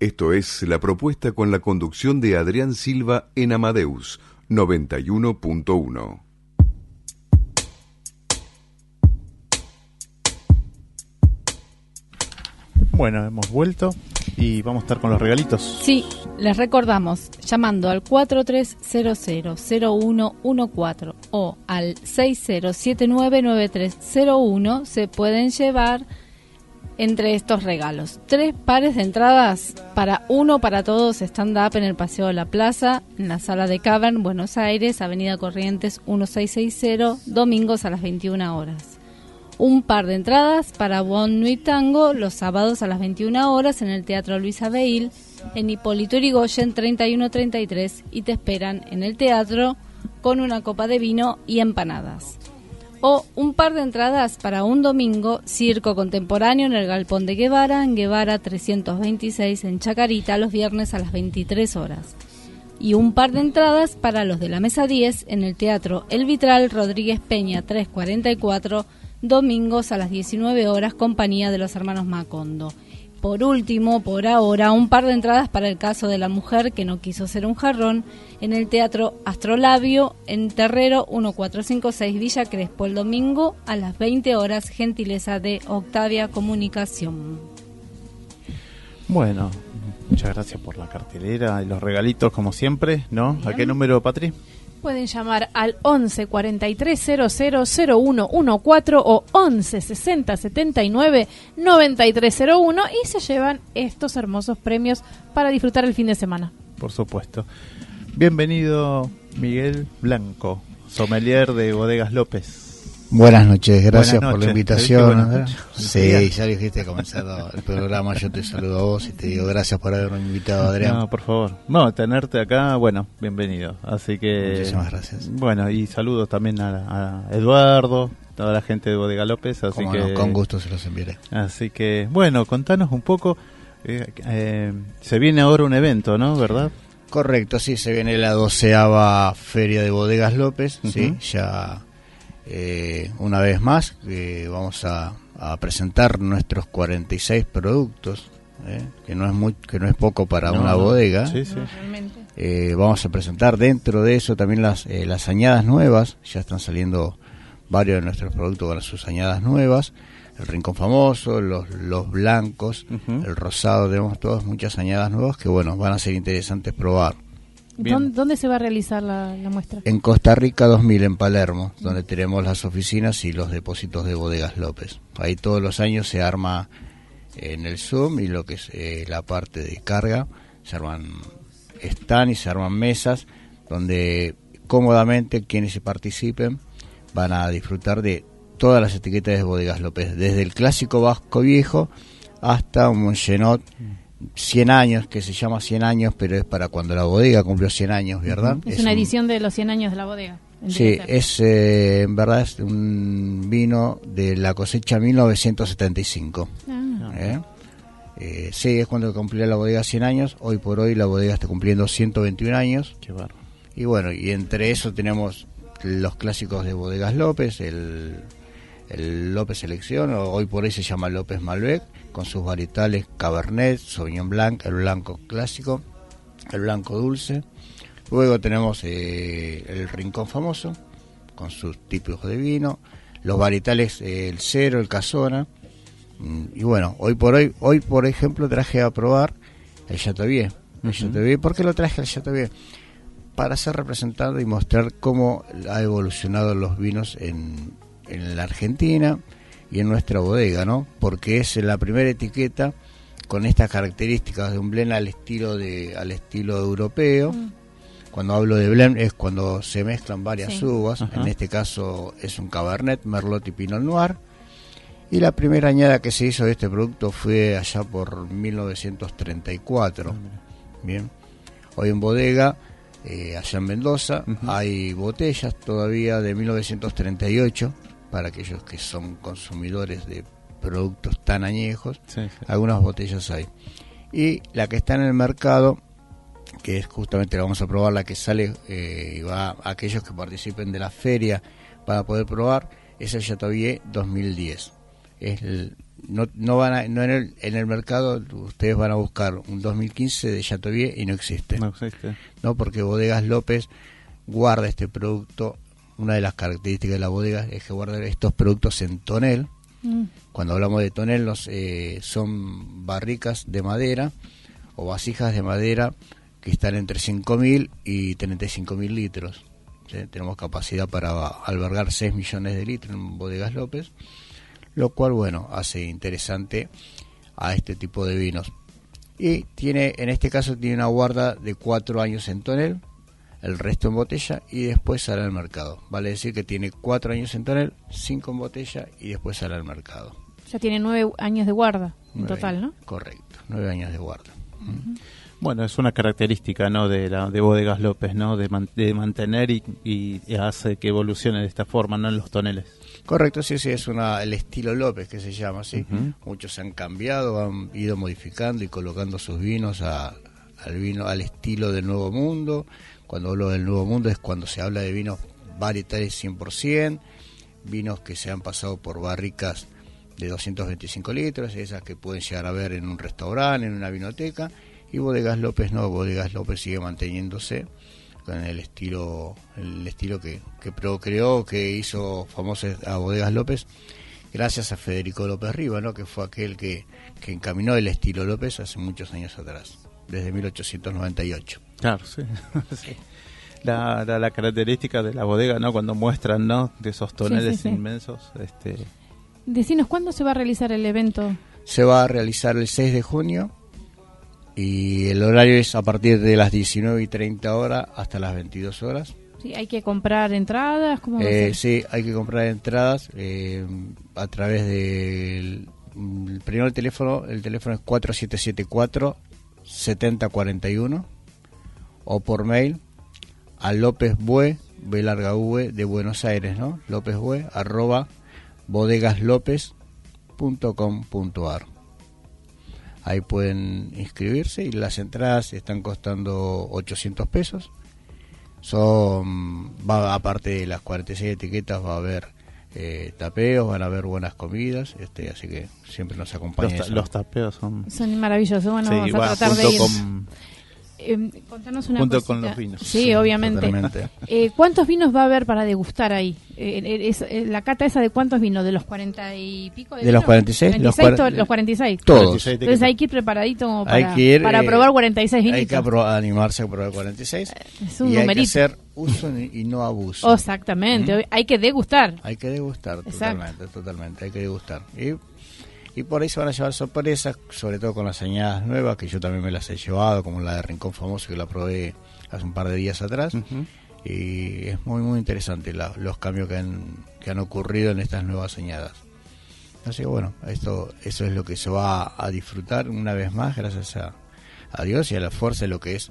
Esto es la propuesta con la conducción de Adrián Silva en Amadeus 91.1. Bueno, hemos vuelto y vamos a estar con los regalitos. Sí, les recordamos, llamando al 4300-0114 o al 60799301 se pueden llevar entre estos regalos. Tres pares de entradas para uno para todos stand-up en el Paseo de la Plaza, en la sala de Cavern, Buenos Aires, Avenida Corrientes 1660, domingos a las 21 horas. Un par de entradas para Bon Nuit Tango los sábados a las 21 horas en el Teatro Luis Abeil, en Hipólito Yrigoyen 3133 y te esperan en el teatro con una copa de vino y empanadas o un par de entradas para un domingo, circo contemporáneo en el Galpón de Guevara, en Guevara 326 en Chacarita, los viernes a las 23 horas. Y un par de entradas para los de la mesa 10 en el Teatro El Vitral Rodríguez Peña 344, domingos a las 19 horas, compañía de los hermanos Macondo por último, por ahora, un par de entradas para el caso de la mujer que no quiso ser un jarrón en el Teatro Astrolabio en Terrero 1456 Villa Crespo el domingo a las 20 horas, gentileza de Octavia Comunicación. Bueno, muchas gracias por la cartelera y los regalitos como siempre, ¿no? ¿A qué número, Patri? Pueden llamar al 11 43 00 0114 o 11 60 79 9301 y se llevan estos hermosos premios para disfrutar el fin de semana. Por supuesto. Bienvenido Miguel Blanco, sommelier de Bodegas López. Buenas noches, gracias por la invitación. Sí, ya dijiste comenzado el programa, yo te saludo a vos y te digo gracias por haberme invitado, Adrián. No, por favor. No, tenerte acá, bueno, bienvenido. Así que... Muchísimas gracias. Bueno, y saludos también a, Eduardo, toda la gente de Bodega López. Así que, con gusto se los enviaré. Así que, bueno, contanos un poco. Eh, eh, se viene ahora un evento, ¿no? ¿Verdad? Correcto, sí, se viene la doceava Feria de Bodegas López, sí, ya eh, una vez más vamos a, presentar nuestros 46 productos, eh, que no es muy, que no es poco para una bodega. Eh, vamos a presentar dentro de eso también las, las añadas nuevas, ya están saliendo varios de nuestros productos con sus añadas nuevas. El rincón famoso, los, los blancos, el rosado, tenemos todas muchas añadas nuevas que bueno, van a ser interesantes probar. ¿Dónde, se va a realizar la, muestra? En Costa Rica 2000, en Palermo, donde tenemos las oficinas y los depósitos de bodegas López. Ahí todos los años se arma en el Zoom y lo que es eh, la parte de carga, se arman están y se arman mesas donde cómodamente quienes se participen van a disfrutar de todas las etiquetas de bodegas López, desde el clásico vasco viejo hasta un Mongenot 100 años, que se llama 100 años, pero es para cuando la bodega cumplió 100 años, ¿verdad? Es, una edición de los 100 años de la bodega. Sí, es eh, en verdad es un vino de la cosecha 1975. Ah. ¿Eh? ¿Eh? sí, es cuando cumplió la bodega 100 años. Hoy por hoy la bodega está cumpliendo 121 años. Qué barro. Y bueno, y entre eso tenemos los clásicos de Bodegas López, el, el López Selección, hoy por hoy se llama López Malbec con sus varietales Cabernet, Sauvignon Blanc, el blanco clásico, el blanco dulce. Luego tenemos eh, el Rincón Famoso, con sus tipos de vino, los varietales eh, el Cero, el Casona. Mm, y bueno, hoy por hoy, hoy por ejemplo traje a probar el Chateauvier, el Chateaubriand. ¿Por qué lo traje al Chateaubriand? Para ser representado y mostrar cómo ha evolucionado los vinos en, en la Argentina y en nuestra bodega, ¿no? Porque es la primera etiqueta con estas características de un blend al estilo de al estilo europeo. Mm. Cuando hablo de blend es cuando se mezclan varias Sí. uvas. Ajá. En este caso es un Cabernet, Merlot y Pinot Noir. Y la primera añada que se hizo de este producto fue allá por 1934. Bien. Hoy en bodega, eh, allá en Mendoza, Ujú. hay botellas todavía de 1938 para aquellos que son consumidores de productos tan añejos. Sí, sí. Algunas botellas hay. Y la que está en el mercado, que es justamente la vamos a probar, la que sale eh, y va a aquellos que participen de la feria para poder probar, es el Chateaubriand 2010. Es el- no, no van a- no en, el, en el mercado, ustedes van a buscar un 2015 de Chateaubriand y no existe. No existe. ¿no? Porque Bodegas López guarda este producto. Una de las características de la bodega es que guarda estos productos en tonel. Mm. Cuando hablamos de tonel, los, eh, son barricas de madera o vasijas de madera que están entre 5.000 y 35.000 litros. ¿sí? Tenemos capacidad para albergar 6 millones de litros en Bodegas López, lo cual, bueno, hace interesante a este tipo de vinos. Y tiene, en este caso, tiene una guarda de 4 años en tonel, el resto en botella y después sale al mercado. Vale decir que tiene 4 años en tonel, 5 en botella y después sale al mercado. Ya tiene nueve años de guarda en Nueve total, ¿no? Correcto, 9 años de guarda. Bueno, es una característica, ¿no? De la de Bodegas López, ¿no? De, man- de mantener y, y hace que evolucione de esta forma, ¿no? En los toneles. Correcto, sí, sí, es una, el estilo López que se llama, sí. Ujú. Muchos han cambiado, han ido modificando y colocando sus vinos a- al vino, al estilo del Nuevo Mundo. Cuando hablo del Nuevo Mundo es cuando se habla de vinos varietales 100%, vinos que se han pasado por barricas de 225 litros, esas que pueden llegar a ver en un restaurante, en una vinoteca, y Bodegas López no, Bodegas López sigue manteniéndose con el estilo el estilo que, que procreó, que hizo famoso a Bodegas López, gracias a Federico López Riva, ¿no? que fue aquel que, que encaminó el estilo López hace muchos años atrás, desde 1898. Claro, sí. Sí. La, la, la característica de la bodega, ¿no? Cuando muestran, ¿no? De esos toneles sí, sí. inmensos. Este, Decinos, ¿cuándo se va a realizar el evento? Se va a realizar el 6 de junio y el horario es a partir de las 19 y 30 horas hasta las 22 horas. Sí, ¿Hay que comprar entradas? ¿Cómo va a Eh, ser? sí, hay que comprar entradas eh, a través del el primero el teléfono, el teléfono es 4774 7041 o por mail a López Bue, B larga V de Buenos Aires, ¿no? López Bue, arroba bodegaslopez.com.ar. Ahí pueden inscribirse y las entradas están costando 800 pesos. Son, va, aparte de las 46 etiquetas, va a haber eh, tapeos, van a haber buenas comidas, este, así que siempre nos los, acompaña. ta- eso. los tapeos son. Son maravillosos. Bueno, sí, vamos a tratar de ir. con. Eh, contanos una junto cosita. con los vinos. Sí, Sí, obviamente. Eh, ¿Cuántos vinos va a haber para degustar ahí? Eh, eh, es- eh, ¿La cata esa de cuántos vinos? ¿De los 40 y pico? De, De los vinos? 46, los 46, cuar- to- los 46. Todos. 46 Entonces hay que ir preparadito como para, Hay que ir, para eh, probar 46 vinitos. Hay que animarse a probar 46 es un y hay que numerito. hacer uso y no abuso. Exactamente. Hay que degustar. Hay que degustar Exacto. totalmente, totalmente, hay que degustar. Y, y por ahí se van a llevar sorpresas, sobre todo con las añadas nuevas, que yo también me las he llevado, como la de Rincón Famoso, que la probé hace un par de días atrás. Y es muy, muy interesante la- los cambios que han, que han ocurrido en estas nuevas añadas. Así que bueno, esto, eso es lo que se va a disfrutar una vez más, gracias a, a Dios y a la fuerza de lo que es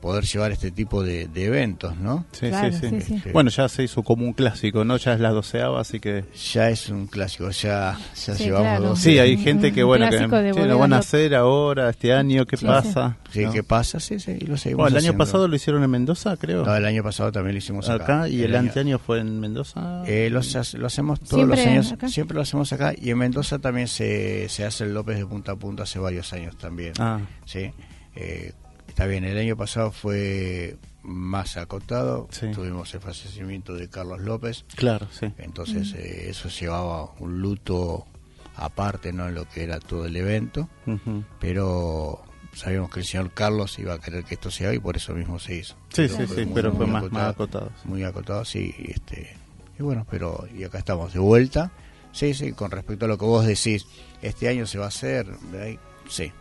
poder llevar este tipo de, de eventos, ¿no? Sí, Claro, sí, sí, sí, sí. Bueno, ya se hizo como un clásico, ¿no? Ya es la doceava, así que. Ya es un clásico, ya, ya Sí, llevamos claro. dos. Sí, hay gente que, bueno, que sí, lo van a hacer ahora, este año, ¿qué Sí, pasa? Sí, ¿No? ¿qué pasa? Sí, sí, lo seguimos Bueno, el año pasado lo hicieron en Mendoza, creo. No, el año pasado también lo hicimos acá. acá, y el, año- anteaño fue en Mendoza. Eh, lo, lo hacemos todos ¿Siempre los años, acá? siempre lo hacemos acá. Y en Mendoza también se, se hace el López de punta a punta hace varios años también. Ah, Sí, eh, está bien, el año pasado fue más acotado. Sí. Tuvimos el fallecimiento de Carlos López. claro, sí. Entonces eh, eso llevaba un luto aparte, ¿no? En lo que era todo el evento. Pero sabíamos que el señor Carlos iba a querer que esto se haga y por eso mismo se hizo. Sí, sí, sí, muy- pero muy fue más, acotado, más acotado. sí. Muy acotado, sí. y Este, y bueno, pero y acá estamos de vuelta. Sí, sí, con respecto a lo que vos decís, este año se va a hacer, sí.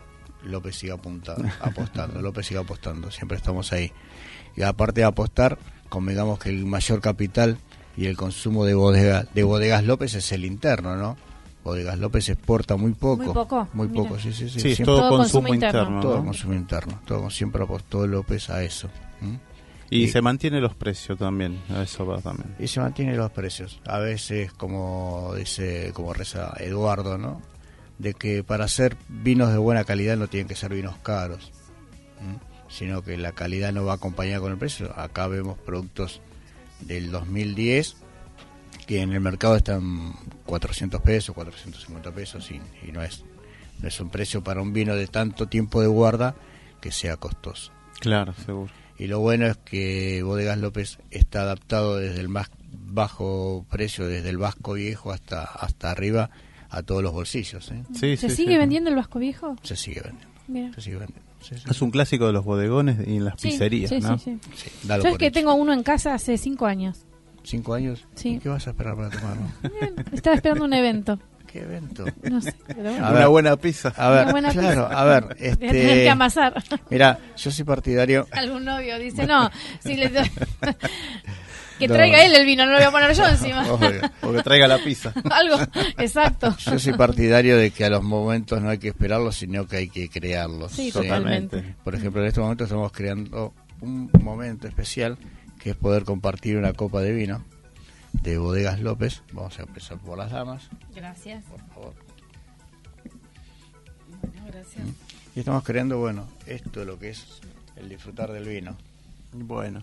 López sigue apuntando, apostando, López sigue apostando, siempre estamos ahí. Y aparte de apostar, convengamos que el mayor capital y el consumo de bodega, de bodegas López es el interno, ¿no? Bodegas López exporta muy poco. Muy poco, Muy mira. poco, sí, sí, sí. Sí, todo, Todo consumo, interno. interno. todo ¿no? consumo interno. Todo, siempre apostó López a eso. Y Y- se mantiene los precios también, a eso va también. Y se mantienen los precios. A veces, como dice, como reza Eduardo, ¿no? De que para hacer vinos de buena calidad no tienen que ser vinos caros, sino que la calidad no va acompañada con el precio. Acá vemos productos del 2010 que en el mercado están 400 pesos, 450 pesos y, y no es no es un precio para un vino de tanto tiempo de guarda que sea costoso. Claro, seguro. Y lo bueno es que Bodegas López está adaptado desde el más bajo precio, desde el Vasco Viejo hasta hasta arriba, a todos los bolsillos. ¿eh? Sí, ¿Se sí, sigue sí. vendiendo el Vasco Viejo? Se sigue vendiendo. Mira. Se sigue vendiendo. Sí, sí. Es un clásico de los bodegones y en las Sí, pizzerías, sí, ¿no? sí, sí. ¿Sabes por que hecho. tengo uno en casa hace cinco años? ¿Cinco años? Sí. ¿Y ¿Qué vas a esperar para tomarlo? Estaba esperando un evento. ¿Qué evento? No sé, pero bueno. A Una buena pizza. A ver, buena claro, pizza. a ver, Voy a tener este, que amasar. mira, yo soy partidario, Algún novio dice, no, si le que No. traiga él el vino, no lo voy a poner yo encima. Obvio. O que traiga la pizza. Algo, exacto. yo soy partidario de que a los momentos no hay que esperarlos, sino que hay que crearlos. Sí, Totalmente. totalmente. Por ejemplo, en este momento estamos creando un momento especial que es poder compartir una copa de vino de Bodegas López. Vamos a empezar por las damas, Gracias. por favor. Gracias. Y estamos creando, bueno, esto es lo que es el disfrutar del vino. Bueno.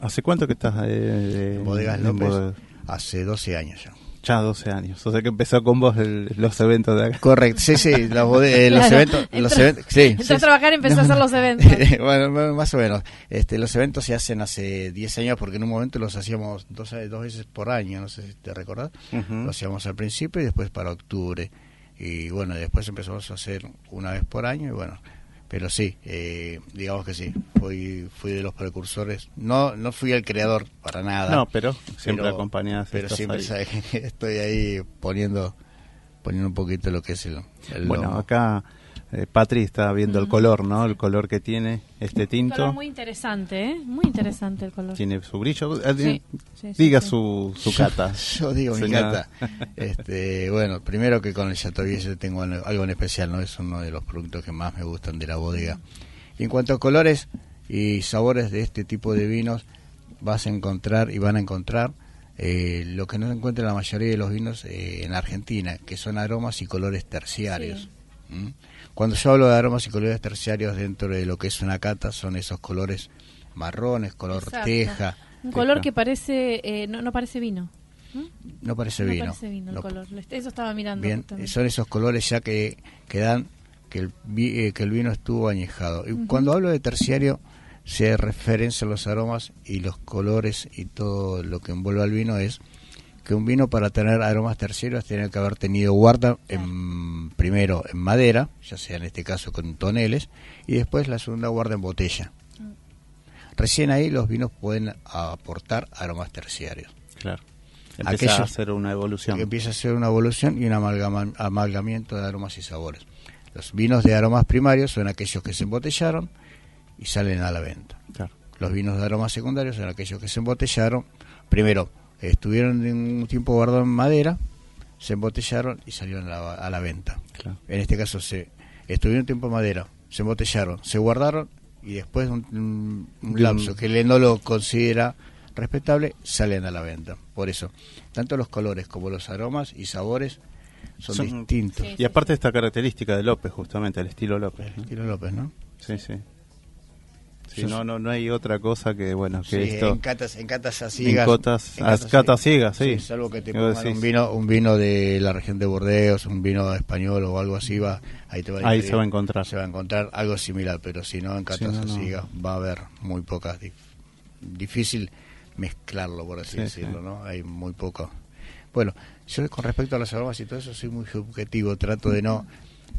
¿Hace cuánto que estás eh, En Bodegas López hace 12 años ya. Ya 12 años. O sea que empezó con vos el- los eventos de acá. Correcto, sí, sí, los, bode- eh, los Claro. eventos, los Entró- eventos, sí, Entró sí, a trabajar y empezó a hacer los eventos. bueno, más o menos. Este, los eventos se hacen hace 10 años porque en un momento los hacíamos dos, dos veces por año, no sé si te recordás. Ujú. Lo hacíamos al principio y después para octubre. Y bueno, después empezamos a hacer una vez por año y bueno, pero sí, eh, digamos que sí, fui, fui de los precursores. No no fui el creador para nada. No, pero siempre pero- acompañadas. Pero siempre ahí. estoy ahí poniendo poniendo un poquito lo que es el, el Bueno, lomo. acá eh, Patri está viendo el color, ¿no? El color que tiene este Un tinto. color muy interesante, ¿eh? Muy interesante el color. Tiene su brillo. Eh, Sí, sí, sí, Diga sí. Su, su cata. Yo digo, mi cata. Este, bueno, primero que con el Chateaubriand tengo algo en especial, ¿no? Es uno de los productos que más me gustan de la bodega. Y en cuanto a colores y sabores de este tipo de vinos, vas a encontrar y van a encontrar eh, lo que no se encuentra en la mayoría de los vinos eh, en Argentina, que son aromas y colores terciarios. ¿Mm? Cuando yo hablo de aromas y colores terciarios dentro de lo que es una cata, son esos colores marrones, color Exacto. teja. Un color Teja. que parece, eh, no, no parece vino. No parece no vino. parece vino el No- color. Eso estaba mirando. Bien, justamente. son esos colores ya que, que dan que el, eh, que el vino estuvo añejado. Y cuando hablo de terciario, se referencia a los aromas y los colores y todo lo que envuelve al vino es que un vino para tener aromas terciarios tiene que haber tenido guarda en, primero en madera, ya sea en este caso con toneles, y después la segunda guarda en botella. Recién ahí los vinos pueden aportar aromas terciarios. Claro. Empieza Aquello- a hacer una evolución. empieza a ser una evolución y un amalgama- amalgamiento de aromas y sabores. Los vinos de aromas primarios son aquellos que se embotellaron y salen a la venta. Claro. Los vinos de aromas secundarios son aquellos que se embotellaron, primero estuvieron en un tiempo guardados en madera, se embotellaron y salieron a la, a la venta. Claro. En este caso se estuvieron un tiempo en madera, se embotellaron, se guardaron y después de un, un- lapso que el no lo considera respetable, salen a la venta. Por eso, tanto los colores como los aromas y sabores son, Son- distintos. Sí. Y aparte esta característica de López, justamente, el estilo López. ¿no? Estilo López, ¿no? Sí, sí. Sí, no, no, no hay otra cosa que, bueno, que Sí, esto... en catas, en catas a En cotas- catas ciegas, sí. Salvo que te un vino, un vino de la región de Burdeos, un vino español o algo así, va, ahí te va a Ahí se va a encontrar. Se va a encontrar algo similar, pero si no, en catas no, a no. ciegas va a haber muy pocas. dif- difícil mezclarlo, por así Sí, decirlo, sí. ¿no? Hay muy poco. Bueno, yo con respecto a los aromas y todo eso soy muy subjetivo, trato de no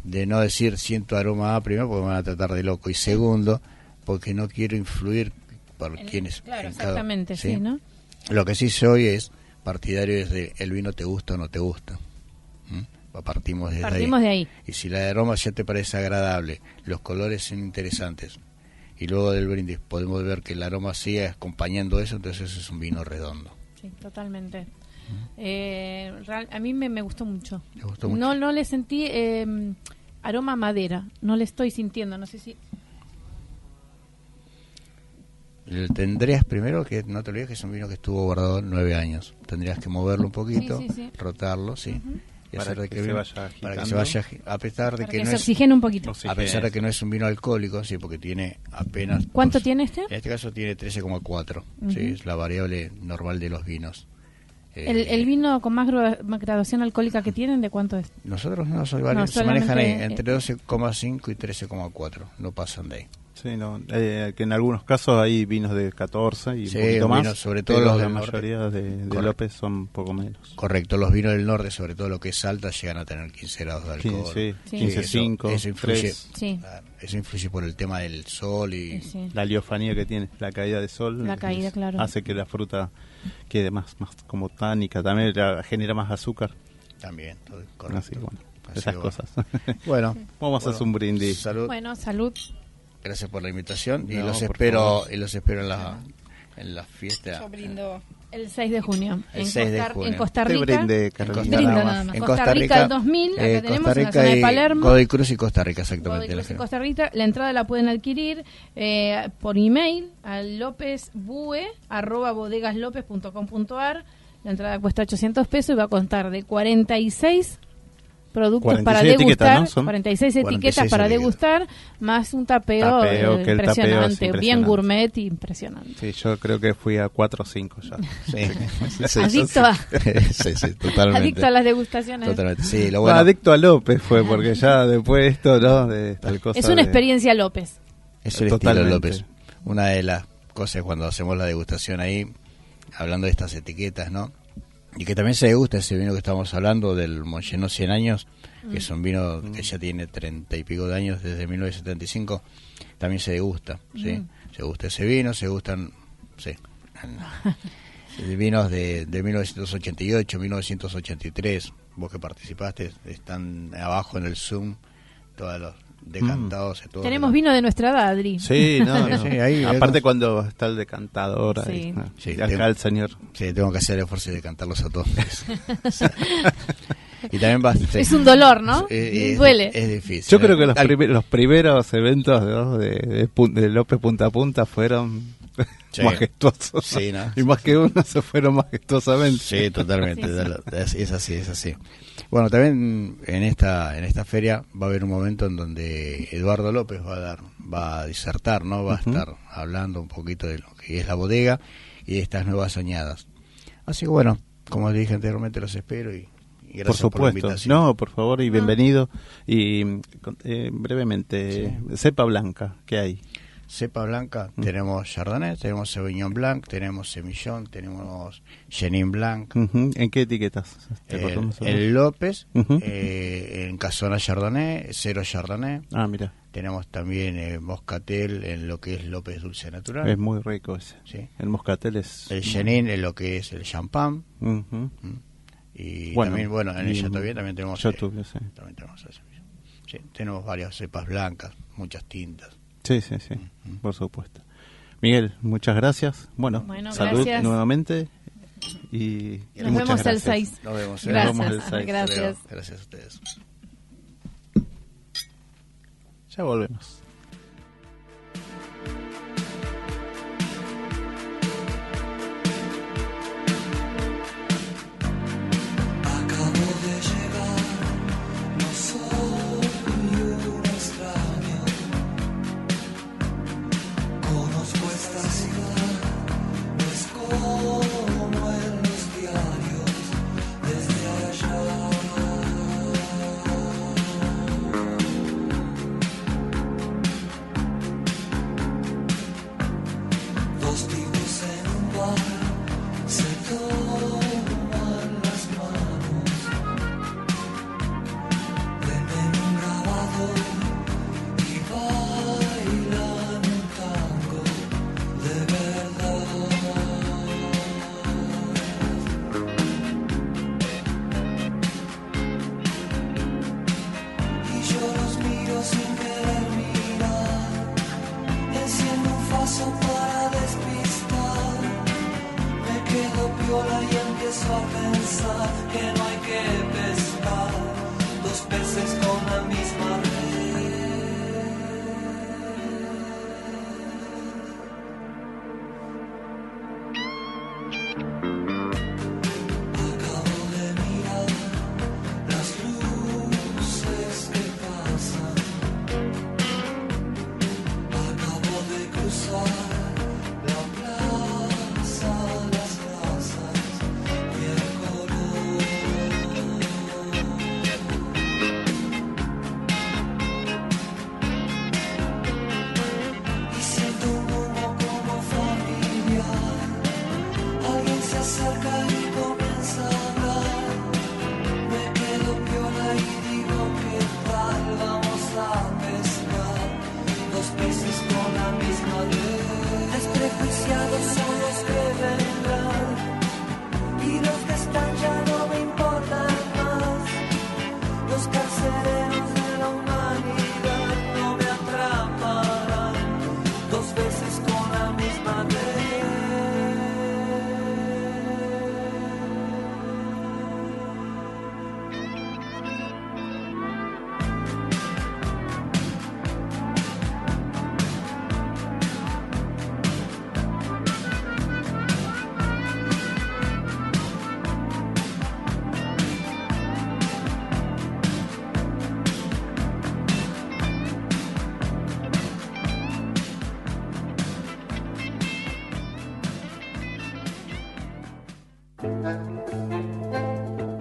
de no decir siento aroma A primero porque me van a tratar de loco y segundo porque no quiero influir por quienes Claro, cada- exactamente, ¿sí? sí, ¿no? Lo que sí soy es partidario es de el vino te gusta o no te gusta. ¿Mm? Partimos desde Partimos ahí. de ahí. Y si la aroma ya te parece agradable, los colores son interesantes, y luego del brindis podemos ver que el aroma sigue acompañando eso, entonces es un vino redondo. Sí, totalmente. Eh, real- a mí me, me gustó mucho. ¿Te gustó mucho? No, no le sentí eh, aroma a madera. No le estoy sintiendo. No sé si. El Tendrías primero que no te olvides que es un vino que estuvo guardado nueve años. Tendrías que moverlo un poquito, Sí, sí, sí. rotarlo, sí. y Para hacer de que que se vino- vaya para que se vaya a pesar de Para que, que no se es oxigene un poquito. A pesar de que no es un vino alcohólico, sí, porque tiene apenas ¿Cuánto dos- tiene este? En este caso tiene 13,4. Ujú. Sí, es la variable normal de los vinos. Eh, El, el vino con más, gra- más graduación alcohólica que tienen, ¿de cuánto es? Nosotros no, No, se manejan ahí entre eh, 12,5 y 13,4. No pasan de ahí. Sí, no, eh, que en algunos casos hay vinos de 14 y Sí, un poquito más. vinos, sobre todo pero los la del norte. mayoría de, de. López son poco menos. Correcto, los vinos del norte, sobre todo lo que es Salta, llegan a tener 15 grados de alcohol. 15, Sí. 15, eso- 5, eso influye. 3, Sí. Claro, Eso influye por el tema del sol y... Sí, sí. la liofanía que tiene, la caída de sol. La caída, es- claro. Hace que la fruta quede más, más como tánica, también la- genera más azúcar. También, todo correcto. Así, bueno, Así esas que cosas. Bueno, Vamos a hacer un brindis. Salud. Bueno, salud. Gracias por la invitación y No, los por espero favor. y los espero en la en la fiesta. El 6 de junio. El en, 6 de Costa, junio. en Costa Rica. brinde, En. Costa, Brindo nada nada más. más. En Costa Rica Rica, del 2000, acá eh, tenemos, Costa en la Rica zona de y Palermo. Godoy Cruz y Costa Rica, exactamente. Godoy Cruz y la Costa Rica. La entrada la pueden adquirir eh, por email a lopezbue.bodegaslopez.com.ar. La entrada cuesta 800 pesos y va a contar de 46 productos para 46 etiquetas, degustar, ¿no? Son 46 etiquetas 46 para etiquetas. degustar, más un tapeo, Tapeo, eh, tapeo impresionante, bien gourmet, impresionante. Sí, yo creo que fui a 4 o 5 ya. Sí. Sí, Adicto a, sí, sí, totalmente. adicto a las degustaciones. Totalmente. Sí, lo No, bueno adicto a López fue, porque ya después de esto, ¿no? De tal cosa Es una de- experiencia López. es el Totalmente. estilo López. Una de las cosas cuando hacemos la degustación ahí, hablando de estas etiquetas, ¿no? Y que también se degusta ese vino que estamos hablando del Monchenos 100 años, que es un vino que ya tiene treinta y pico de años desde 1975, también se degusta, ¿sí? Se gusta ese vino, se gustan, sí, vinos de, de 1988, 1983, vos que participaste, están abajo en el Zoom, todos los decantados. y todo Tenemos vino de nuestra edad, Adri. Sí, no, no. sí, ahí- Aparte cuando está el decantador ahí. Sí. ¿no? Sí, y acá tengo- el señor. Sí, tengo que hacer el esfuerzo de cantarlos a todos. y también va sí. Es un dolor, ¿no? Eh, es- Duele. Es difícil. Yo creo que los, primer- los primeros eventos de, de Pun- de López punta a punta fueron Sí. majestuosos. Sí, ¿no? Y más que uno se fueron majestuosamente. Sí, totalmente. Sí. Es, así, es así. Bueno, también en esta en esta feria va a haber un momento en donde Eduardo López va a dar va a disertar, ¿no? Va a estar hablando un poquito de lo que es la bodega y de estas nuevas añadas. Así que bueno, como les dije anteriormente, los espero y, gracias por la supuesto. invitación. no, por favor y bienvenido. Y con- eh, brevemente, cepa blanca, ¿qué hay? Cepa blanca, Mm. tenemos Chardonnay, tenemos Sauvignon Blanc, tenemos Semillón, tenemos Chenin Blanc. ¿En qué etiquetas? ¿Te el, Este, no? el López, Ujú. eh, en Casona Chardonnay, Cero Chardonnay, Ah, mira, tenemos también eh, Moscatel en lo que es López Dulce Natural, es muy rico ese. Sí. El moscatel es... el Chenin en lo que es el champán, Ujú. y Bueno, también, bueno, en el Chateaubriand también tenemos, Yo eh, sí. también tenemos. Sí, tenemos varias cepas blancas, muchas tintas. Sí, sí, sí, por supuesto. Miguel, muchas gracias. Bueno, Bueno, salud gracias. nuevamente. Y, y Nos muchas vemos el gracias. 6. Nos vemos. ¿eh? Gracias. Nos vemos el seis. Gracias. Gracias a ustedes. Ya volvemos. viola y empiezo a pensar que no hay que pescar dos peces con la misma red.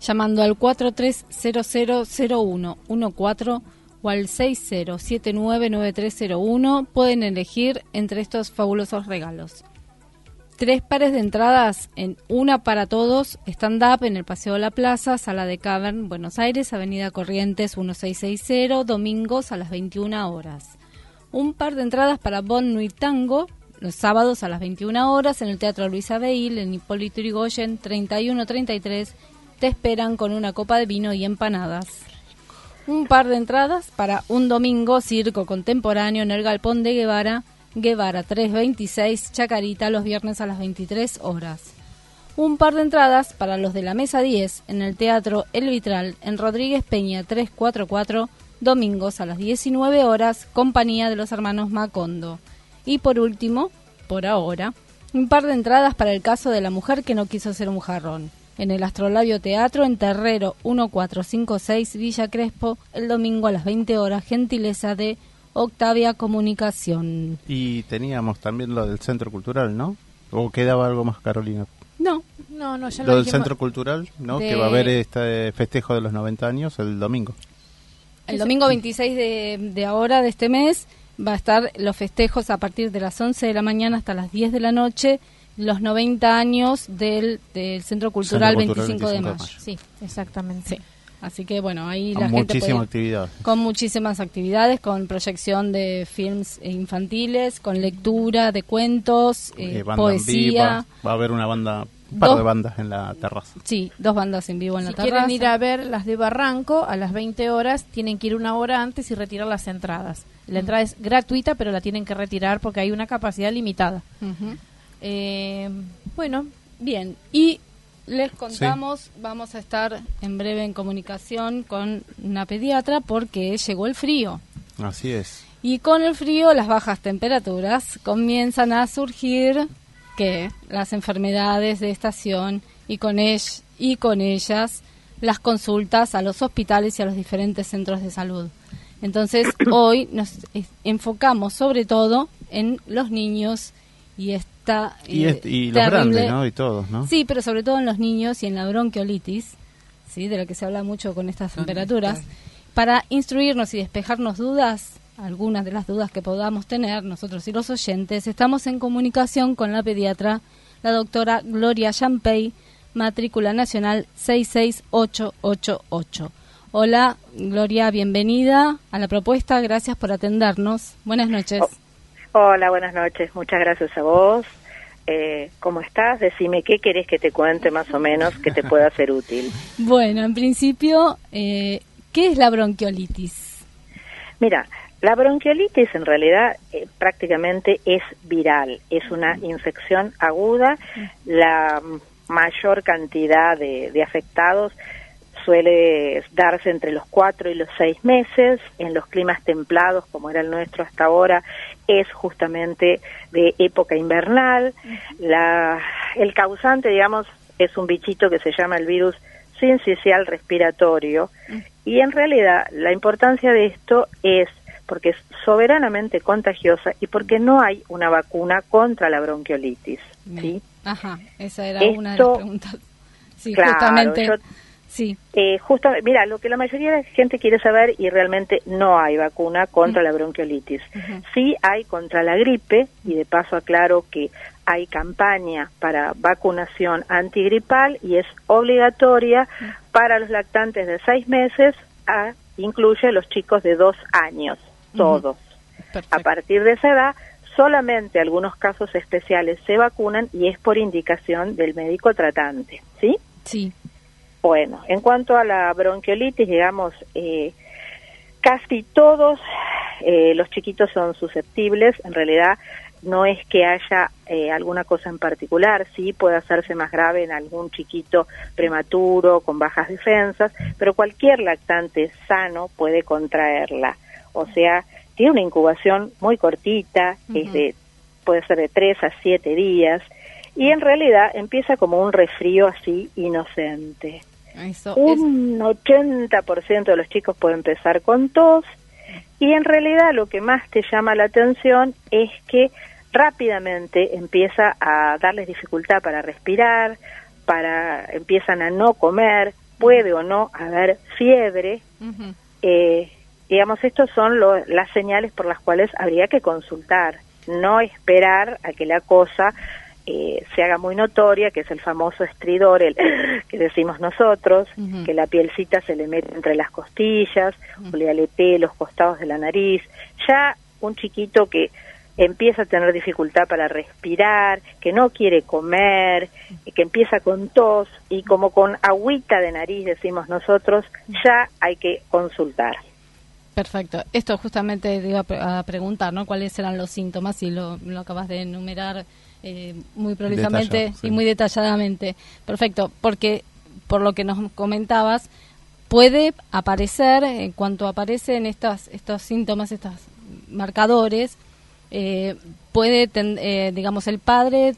llamando al 43000114 o al 60799301. Pueden elegir entre estos fabulosos regalos. Tres pares de entradas en una para todos, stand-up en el Paseo de la Plaza, Sala de Cavern, Buenos Aires, Avenida Corrientes 1660, domingos a las 21 horas. Un par de entradas para Bon Nuit Tango, los sábados a las 21 horas en el Teatro Luis Abeil, en Hipólito Yrigoyen 3133. Te esperan con una copa de vino y empanadas. Un par de entradas para un domingo circo contemporáneo en el Galpón de Guevara, Guevara 326, Chacarita, los viernes a las 23 horas. Un par de entradas para los de la mesa 10 en el Teatro El Vitral en Rodríguez Peña 344, domingos a las 19 horas, compañía de los hermanos Macondo. Y por último, por ahora, un par de entradas para el caso de la mujer que no quiso ser un jarrón. En el Astrolabio Teatro en Terrero 1456 Villa Crespo, el domingo a las 20 horas, gentileza de Octavia Comunicación. Y teníamos también lo del Centro Cultural, ¿no? ¿O quedaba algo más, Carolina? No, No, no, ya lo, Lo del dijimos. Centro Cultural, ¿no? De- Que va a haber este festejo de los 90 años el domingo. el domingo 26 de, de ahora, de este mes, va a estar los festejos a partir de las 11 de la mañana hasta las 10 de la noche, los 90 años del, del Centro Cultural, Centro Cultural 25, de 25 de mayo. mayo. Sí, exactamente. Sí. Así que bueno, ahí Con la gente muchísima actividad. con muchísimas actividades, con proyección de films infantiles, con lectura de cuentos, eh, Eh, banda en poesía. viva. Va a haber una banda, un par Dos- de bandas en la terraza. Sí, dos bandas en vivo en Si la terraza. quieren ir a ver las de Barranco a las 20 horas, tienen que ir una hora antes y retirar las entradas. La entrada es gratuita, pero la tienen que retirar porque hay una capacidad limitada. Ujú. Eh, bueno, Bien, y les contamos, vamos a estar en breve en comunicación con una pediatra porque llegó el frío. Así es. Y con el frío, las bajas temperaturas comienzan a surgir que las enfermedades de estación y con, ell- y con ellas las consultas a los hospitales y a los diferentes centros de salud. Entonces, hoy nos enfocamos sobre todo en los niños y esta Y, eh, es- y los grandes, ¿no? Y todos, ¿no? Sí, pero sobre todo en los niños y en la bronquiolitis, ¿sí? de la que se habla mucho con estas temperaturas. Para instruirnos y despejarnos dudas, algunas de las dudas que podamos tener nosotros y los oyentes, estamos en comunicación con la pediatra, la doctora Gloria Champey, matrícula nacional 66888. Hola, Gloria, bienvenida a la propuesta, gracias por atendernos. Buenas noches. Hola, buenas noches. Muchas gracias a vos. Eh, ¿Cómo estás? Decime qué querés que te cuente más o menos que te pueda ser útil. Bueno, en principio, eh, ¿qué es la bronquiolitis? Mira, la bronquiolitis en realidad eh, prácticamente es viral, es una infección aguda. La mayor cantidad de, de afectados suele darse entre los cuatro y los seis meses. En los climas templados, como era el nuestro hasta ahora, es justamente de época invernal. La, el causante, digamos, es un bichito que se llama el virus sincicial respiratorio. Y en realidad la importancia de esto es porque es soberanamente contagiosa y porque no hay una vacuna contra la bronquiolitis. ¿sí? Ajá, esa era Esto- una de las preguntas. Sí, Claro, justamente. yo- Sí, Eh, justo, mira, lo que la mayoría de la gente quiere saber y realmente no hay vacuna contra la bronquiolitis. Sí hay contra la gripe y de paso aclaro que hay campaña para vacunación antigripal y es obligatoria para los lactantes de seis meses, a, incluye los chicos de dos años, todos. perfecto. A partir de esa edad, solamente algunos casos especiales se vacunan y es por indicación del médico tratante, ¿sí? Sí, Bueno, en cuanto a la bronquiolitis, digamos, eh, casi todos eh, los chiquitos son susceptibles. En realidad, no es que haya eh, alguna cosa en particular, sí puede hacerse más grave en algún chiquito prematuro, con bajas defensas, pero cualquier lactante sano puede contraerla. O sea, tiene una incubación muy cortita, es de, puede ser de 3 a 7 días, y en realidad empieza como un resfrío así inocente. Eso es. Un 80% de los chicos puede empezar con tos y en realidad lo que más te llama la atención es que rápidamente empieza a darles dificultad para respirar, para empiezan a no comer, puede o no haber fiebre. Eh, digamos, estos son lo- las señales por las cuales habría que consultar, no esperar a que la cosa eh, se haga muy notoria, que es el famoso estridor, el que decimos nosotros, que la pielcita se le mete entre las costillas, o le aletee los costados de la nariz. Ya un chiquito que empieza a tener dificultad para respirar, que no quiere comer, que empieza con tos y como con agüita de nariz, decimos nosotros, ya hay que consultar. Perfecto. Esto justamente te iba a pre- a preguntar, ¿no? ¿Cuáles eran los síntomas? Y lo, lo acabas de enumerar eh, muy prolijamente Detallado, sí. y muy detalladamente. Perfecto, porque por lo que nos comentabas, puede aparecer, en cuanto aparecen estas, estos síntomas, estos marcadores, eh, puede, ten- eh, digamos, el padre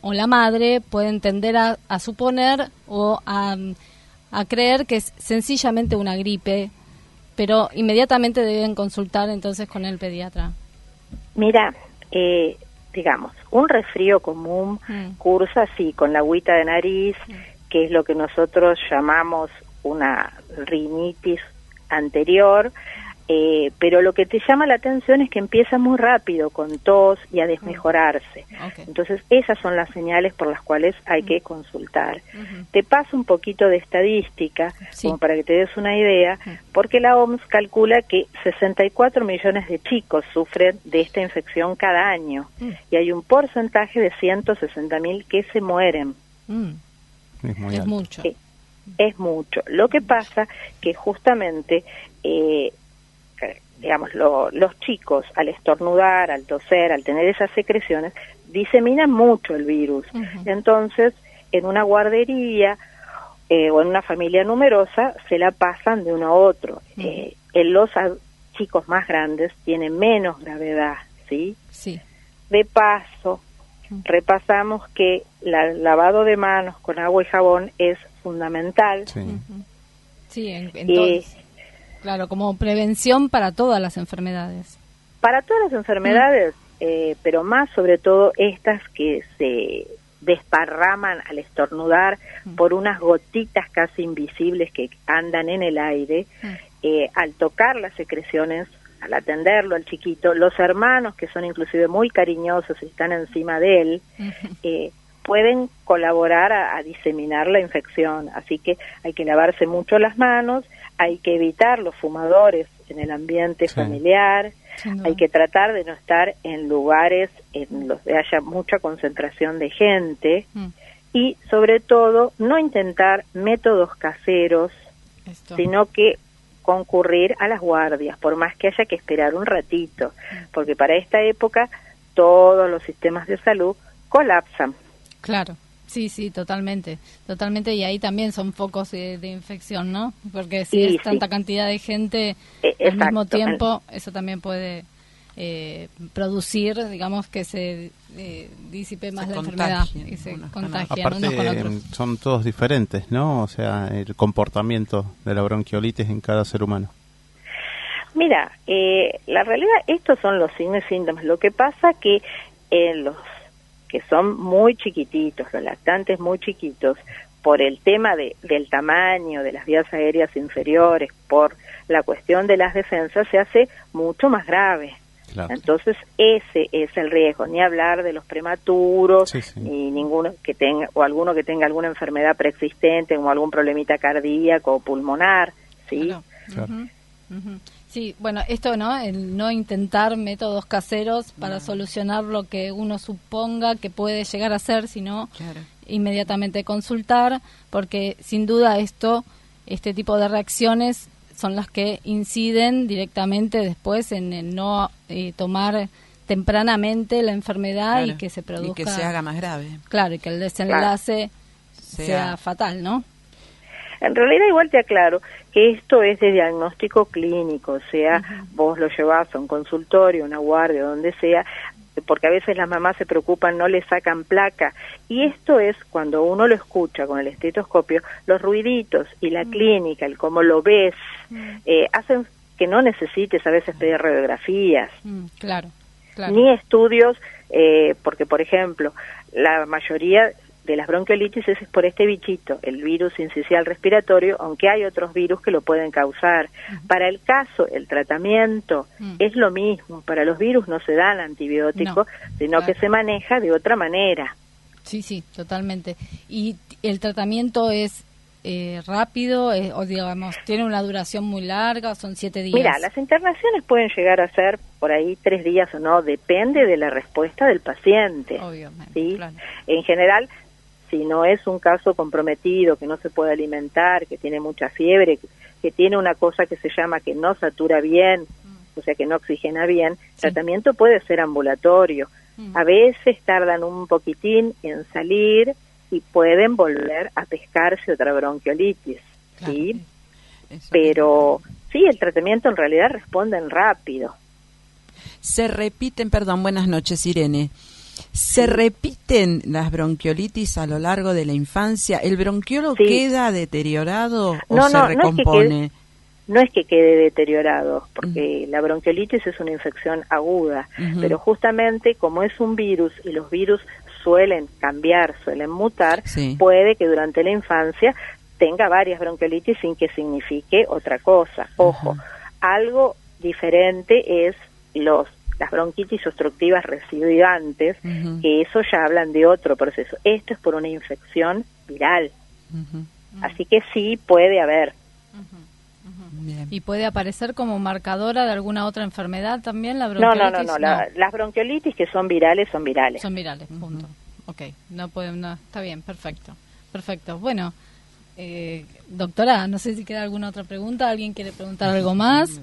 o la madre pueden tender a, a suponer o a, a creer que es sencillamente una gripe, pero inmediatamente deben consultar entonces con el pediatra. Mira, eh, digamos, un resfrío común Mm. cursa así, con la agüita de nariz, que es lo que nosotros llamamos una rinitis anterior, eh, pero lo que te llama la atención es que empieza muy rápido, con tos y a desmejorarse. Ok. Entonces, esas son las señales por las cuales hay que consultar. Te paso un poquito de estadística, Sí. como para que te des una idea, porque la OMS calcula que 64 millones de chicos sufren de esta infección cada año y hay un porcentaje de 160 mil que se mueren. Mm, Es muy es alto. mucho. Sí. Es mucho. Lo que pasa que justamente, eh, digamos, lo- los chicos al estornudar, al toser, al tener esas secreciones, diseminan mucho el virus. Entonces, en una guardería eh, o en una familia numerosa, se la pasan de uno a otro. Eh, en los chicos más grandes tienen menos gravedad, ¿sí? Sí. De paso, repasamos que la- el lavado de manos con agua y jabón es fundamental. Sí. Sí, en, en Y- todos. Claro, como prevención para todas las enfermedades. Para todas las enfermedades, eh, pero más sobre todo estas que se desparraman al estornudar por unas gotitas casi invisibles que andan en el aire, eh, al tocar las secreciones, al atenderlo al chiquito, los hermanos que son inclusive muy cariñosos y están encima de él, eh, pueden colaborar a, a diseminar la infección. Así que hay que lavarse mucho las manos, hay que evitar los fumadores en el ambiente Sí. familiar, hay que tratar de no estar en lugares en los que haya mucha concentración de gente Mm, y sobre todo no intentar métodos caseros, esto. sino que concurrir a las guardias, por más que haya que esperar un ratito, porque para esta época todos los sistemas de salud colapsan. Claro, sí, sí, totalmente, totalmente, y ahí también son focos de, de infección, ¿no? Porque si Sí, es sí. tanta cantidad de gente Eh, al mismo tiempo, eso también puede eh, producir, digamos, que se eh, disipe más Se la enfermedad y se unos contagian Aparte, unos con otros. son todos diferentes, ¿no? O sea, el comportamiento de la bronquiolitis en cada ser humano. Mira, eh, la realidad, estos son los signos y síntomas. Lo que pasa que en los que son muy chiquititos, los lactantes muy chiquitos, por el tema de, del tamaño de las vías aéreas inferiores, por la cuestión de las defensas, se hace mucho más grave. Claro. Entonces ese es el riesgo, ni hablar de los prematuros, Sí, sí. ni ninguno que tenga o alguno que tenga alguna enfermedad preexistente, como algún problemita cardíaco o pulmonar, sí. Claro. Claro. Sí, bueno, esto, ¿no? El no intentar métodos caseros para solucionar lo que uno suponga que puede llegar a ser, sino Claro. inmediatamente consultar, porque sin duda esto, este tipo de reacciones son las que inciden directamente después en el no eh, tomar tempranamente la enfermedad y que se produzca Y que se haga más grave. claro y que el desenlace sea, Sea- fatal, ¿no? En realidad igual te aclaro que esto es de diagnóstico clínico, o sea, vos lo llevas a un consultorio, una guardia, donde sea, porque a veces las mamás se preocupan, no le sacan placa. Y esto es cuando uno lo escucha con el estetoscopio, los ruiditos y la clínica, el cómo lo ves, eh, hacen que no necesites a veces pedir radiografías claro, claro. ni estudios, eh, porque por ejemplo, la mayoría de las bronquiolitis es por este bichito, el virus incisional respiratorio, aunque hay otros virus que lo pueden causar. Para el caso, el tratamiento Mm. es lo mismo, para los virus no se dan antibióticos, No, sino claro. que se maneja de otra manera. Sí, sí, totalmente. ¿Y el tratamiento es eh, rápido eh, o digamos, tiene una duración muy larga, son siete días? Mira, las internaciones pueden llegar a ser por ahí tres días o no, depende de la respuesta del paciente. Obviamente, ¿sí? claro. En general, si no es un caso comprometido, que no se puede alimentar, que tiene mucha fiebre, que, que tiene una cosa que se llama que no satura bien, o sea, que no oxigena bien, Sí. tratamiento puede ser ambulatorio. Mm. A veces tardan un poquitín en salir y pueden volver a pescarse otra bronquiolitis, Claro. ¿sí? Eso. Pero sí, el tratamiento en realidad responden rápido. Se repiten, perdón, buenas noches, Irene. ¿Se repiten las bronquiolitis a lo largo de la infancia? ¿El bronquiolo Sí. queda deteriorado o No, se no, no es que recompone? no es que quede deteriorado, porque la bronquiolitis es una infección aguda, pero justamente como es un virus y los virus suelen cambiar, suelen mutar, Sí. puede que durante la infancia tenga varias bronquiolitis sin que signifique otra cosa. Ojo, algo diferente es los las bronquitis obstructivas recidivantes, Ujú. que eso ya hablan de otro proceso. Esto es por una infección viral, así que sí puede haber. Bien. ¿Y puede aparecer como marcadora de alguna otra enfermedad también la No, no, bronquiolitis? no, no, la- las bronquiolitis que son virales son virales. Son virales, punto. Ok, no pueden, no, está bien, perfecto. Perfecto. Bueno, eh, doctora, no sé si queda alguna otra pregunta. ¿Alguien quiere preguntar algo más?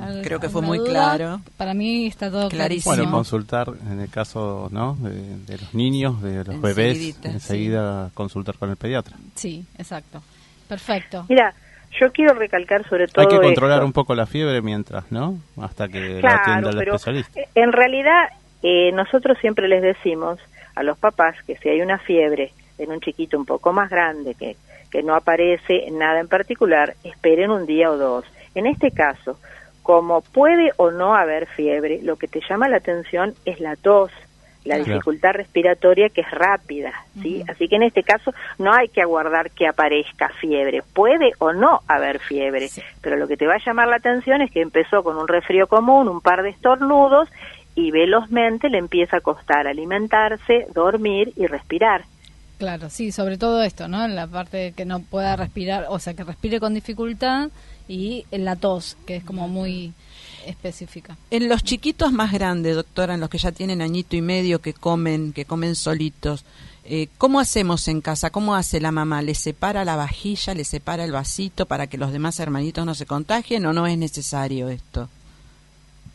¿Al- Creo que fue muy duda? claro. Para mí está todo Clarísimo. Bueno, consultar en el caso ¿no? de, de los niños, de los bebés, enseguida consultar con el pediatra. Sí, exacto. Perfecto. Mira, yo quiero recalcar sobre todo Hay que controlar esto. un poco la fiebre mientras, ¿no? Hasta que la atienda el pero especialista. eh, en realidad eh, nosotros siempre les decimos a los papás que si hay una fiebre en un chiquito un poco más grande que, que no aparece nada en particular, esperen un día o dos. En este caso, como puede o no haber fiebre, lo que te llama la atención es la tos, la Claro. dificultad respiratoria que es rápida, ¿sí? Así que en este caso no hay que aguardar que aparezca fiebre, puede o no haber fiebre, pero lo que te va a llamar la atención es que empezó con un resfrío común, un par de estornudos y velozmente le empieza a costar alimentarse, dormir y respirar. Claro, sí, sobre todo esto, ¿no? En la parte de que no pueda respirar, o sea, que respire con dificultad y en la tos, que es como muy específica. En los chiquitos más grandes, doctora, en los que ya tienen añito y medio que comen, que comen solitos, eh, ¿cómo hacemos en casa? ¿Cómo hace la mamá? ¿Le separa la vajilla, le separa el vasito para que los demás hermanitos no se contagien o no es necesario esto?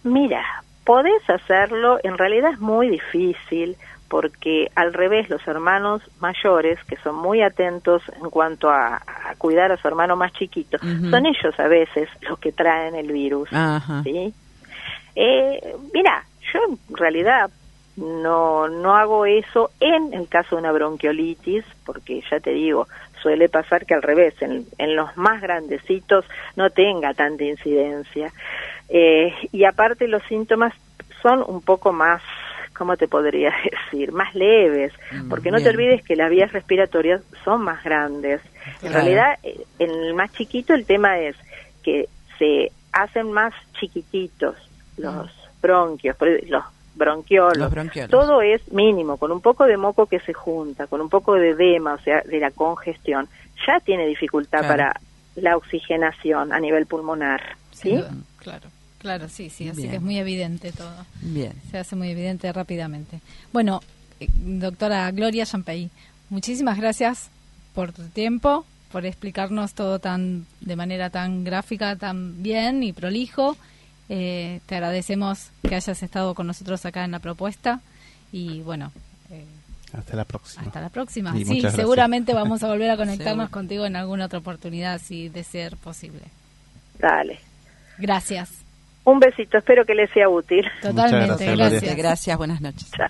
Mira, podés hacerlo, en realidad es muy difícil porque al revés los hermanos mayores, que son muy atentos en cuanto a, a cuidar a su hermano más chiquito, son ellos a veces los que traen el virus. Eh, mira, yo en realidad no, no hago eso en el caso de una bronquiolitis, porque ya te digo, suele pasar que al revés, en, en los más grandecitos no tenga tanta incidencia. Eh, y aparte los síntomas son un poco más, ¿cómo te podría decir? Más leves, Mm, porque no te olvides que las vías respiratorias son más grandes. En realidad, en el más chiquito el tema es que se hacen más chiquititos los bronquios, por- los bronquiolos. Los bronquiolos. Todo es mínimo, con un poco de moco que se junta, con un poco de edema, o sea, de la congestión, ya tiene dificultad Claro. para la oxigenación a nivel pulmonar. ¿sí? Duda. Claro, claro, sí, sí, así Bien. que es muy evidente todo. Bien. Se hace muy evidente rápidamente. Bueno, eh, doctora Gloria Champey, muchísimas gracias por tu tiempo, por explicarnos todo tan de manera tan gráfica, tan bien y prolijo. Eh, te agradecemos que hayas estado con nosotros acá en la propuesta y bueno, eh, Hasta la próxima. hasta la próxima. Y Sí, seguramente vamos a volver a conectarnos contigo en alguna otra oportunidad, si de ser posible. Dale. Gracias. Un besito, espero que les sea útil. Totalmente, gracias. Gracias, buenas noches. Chao.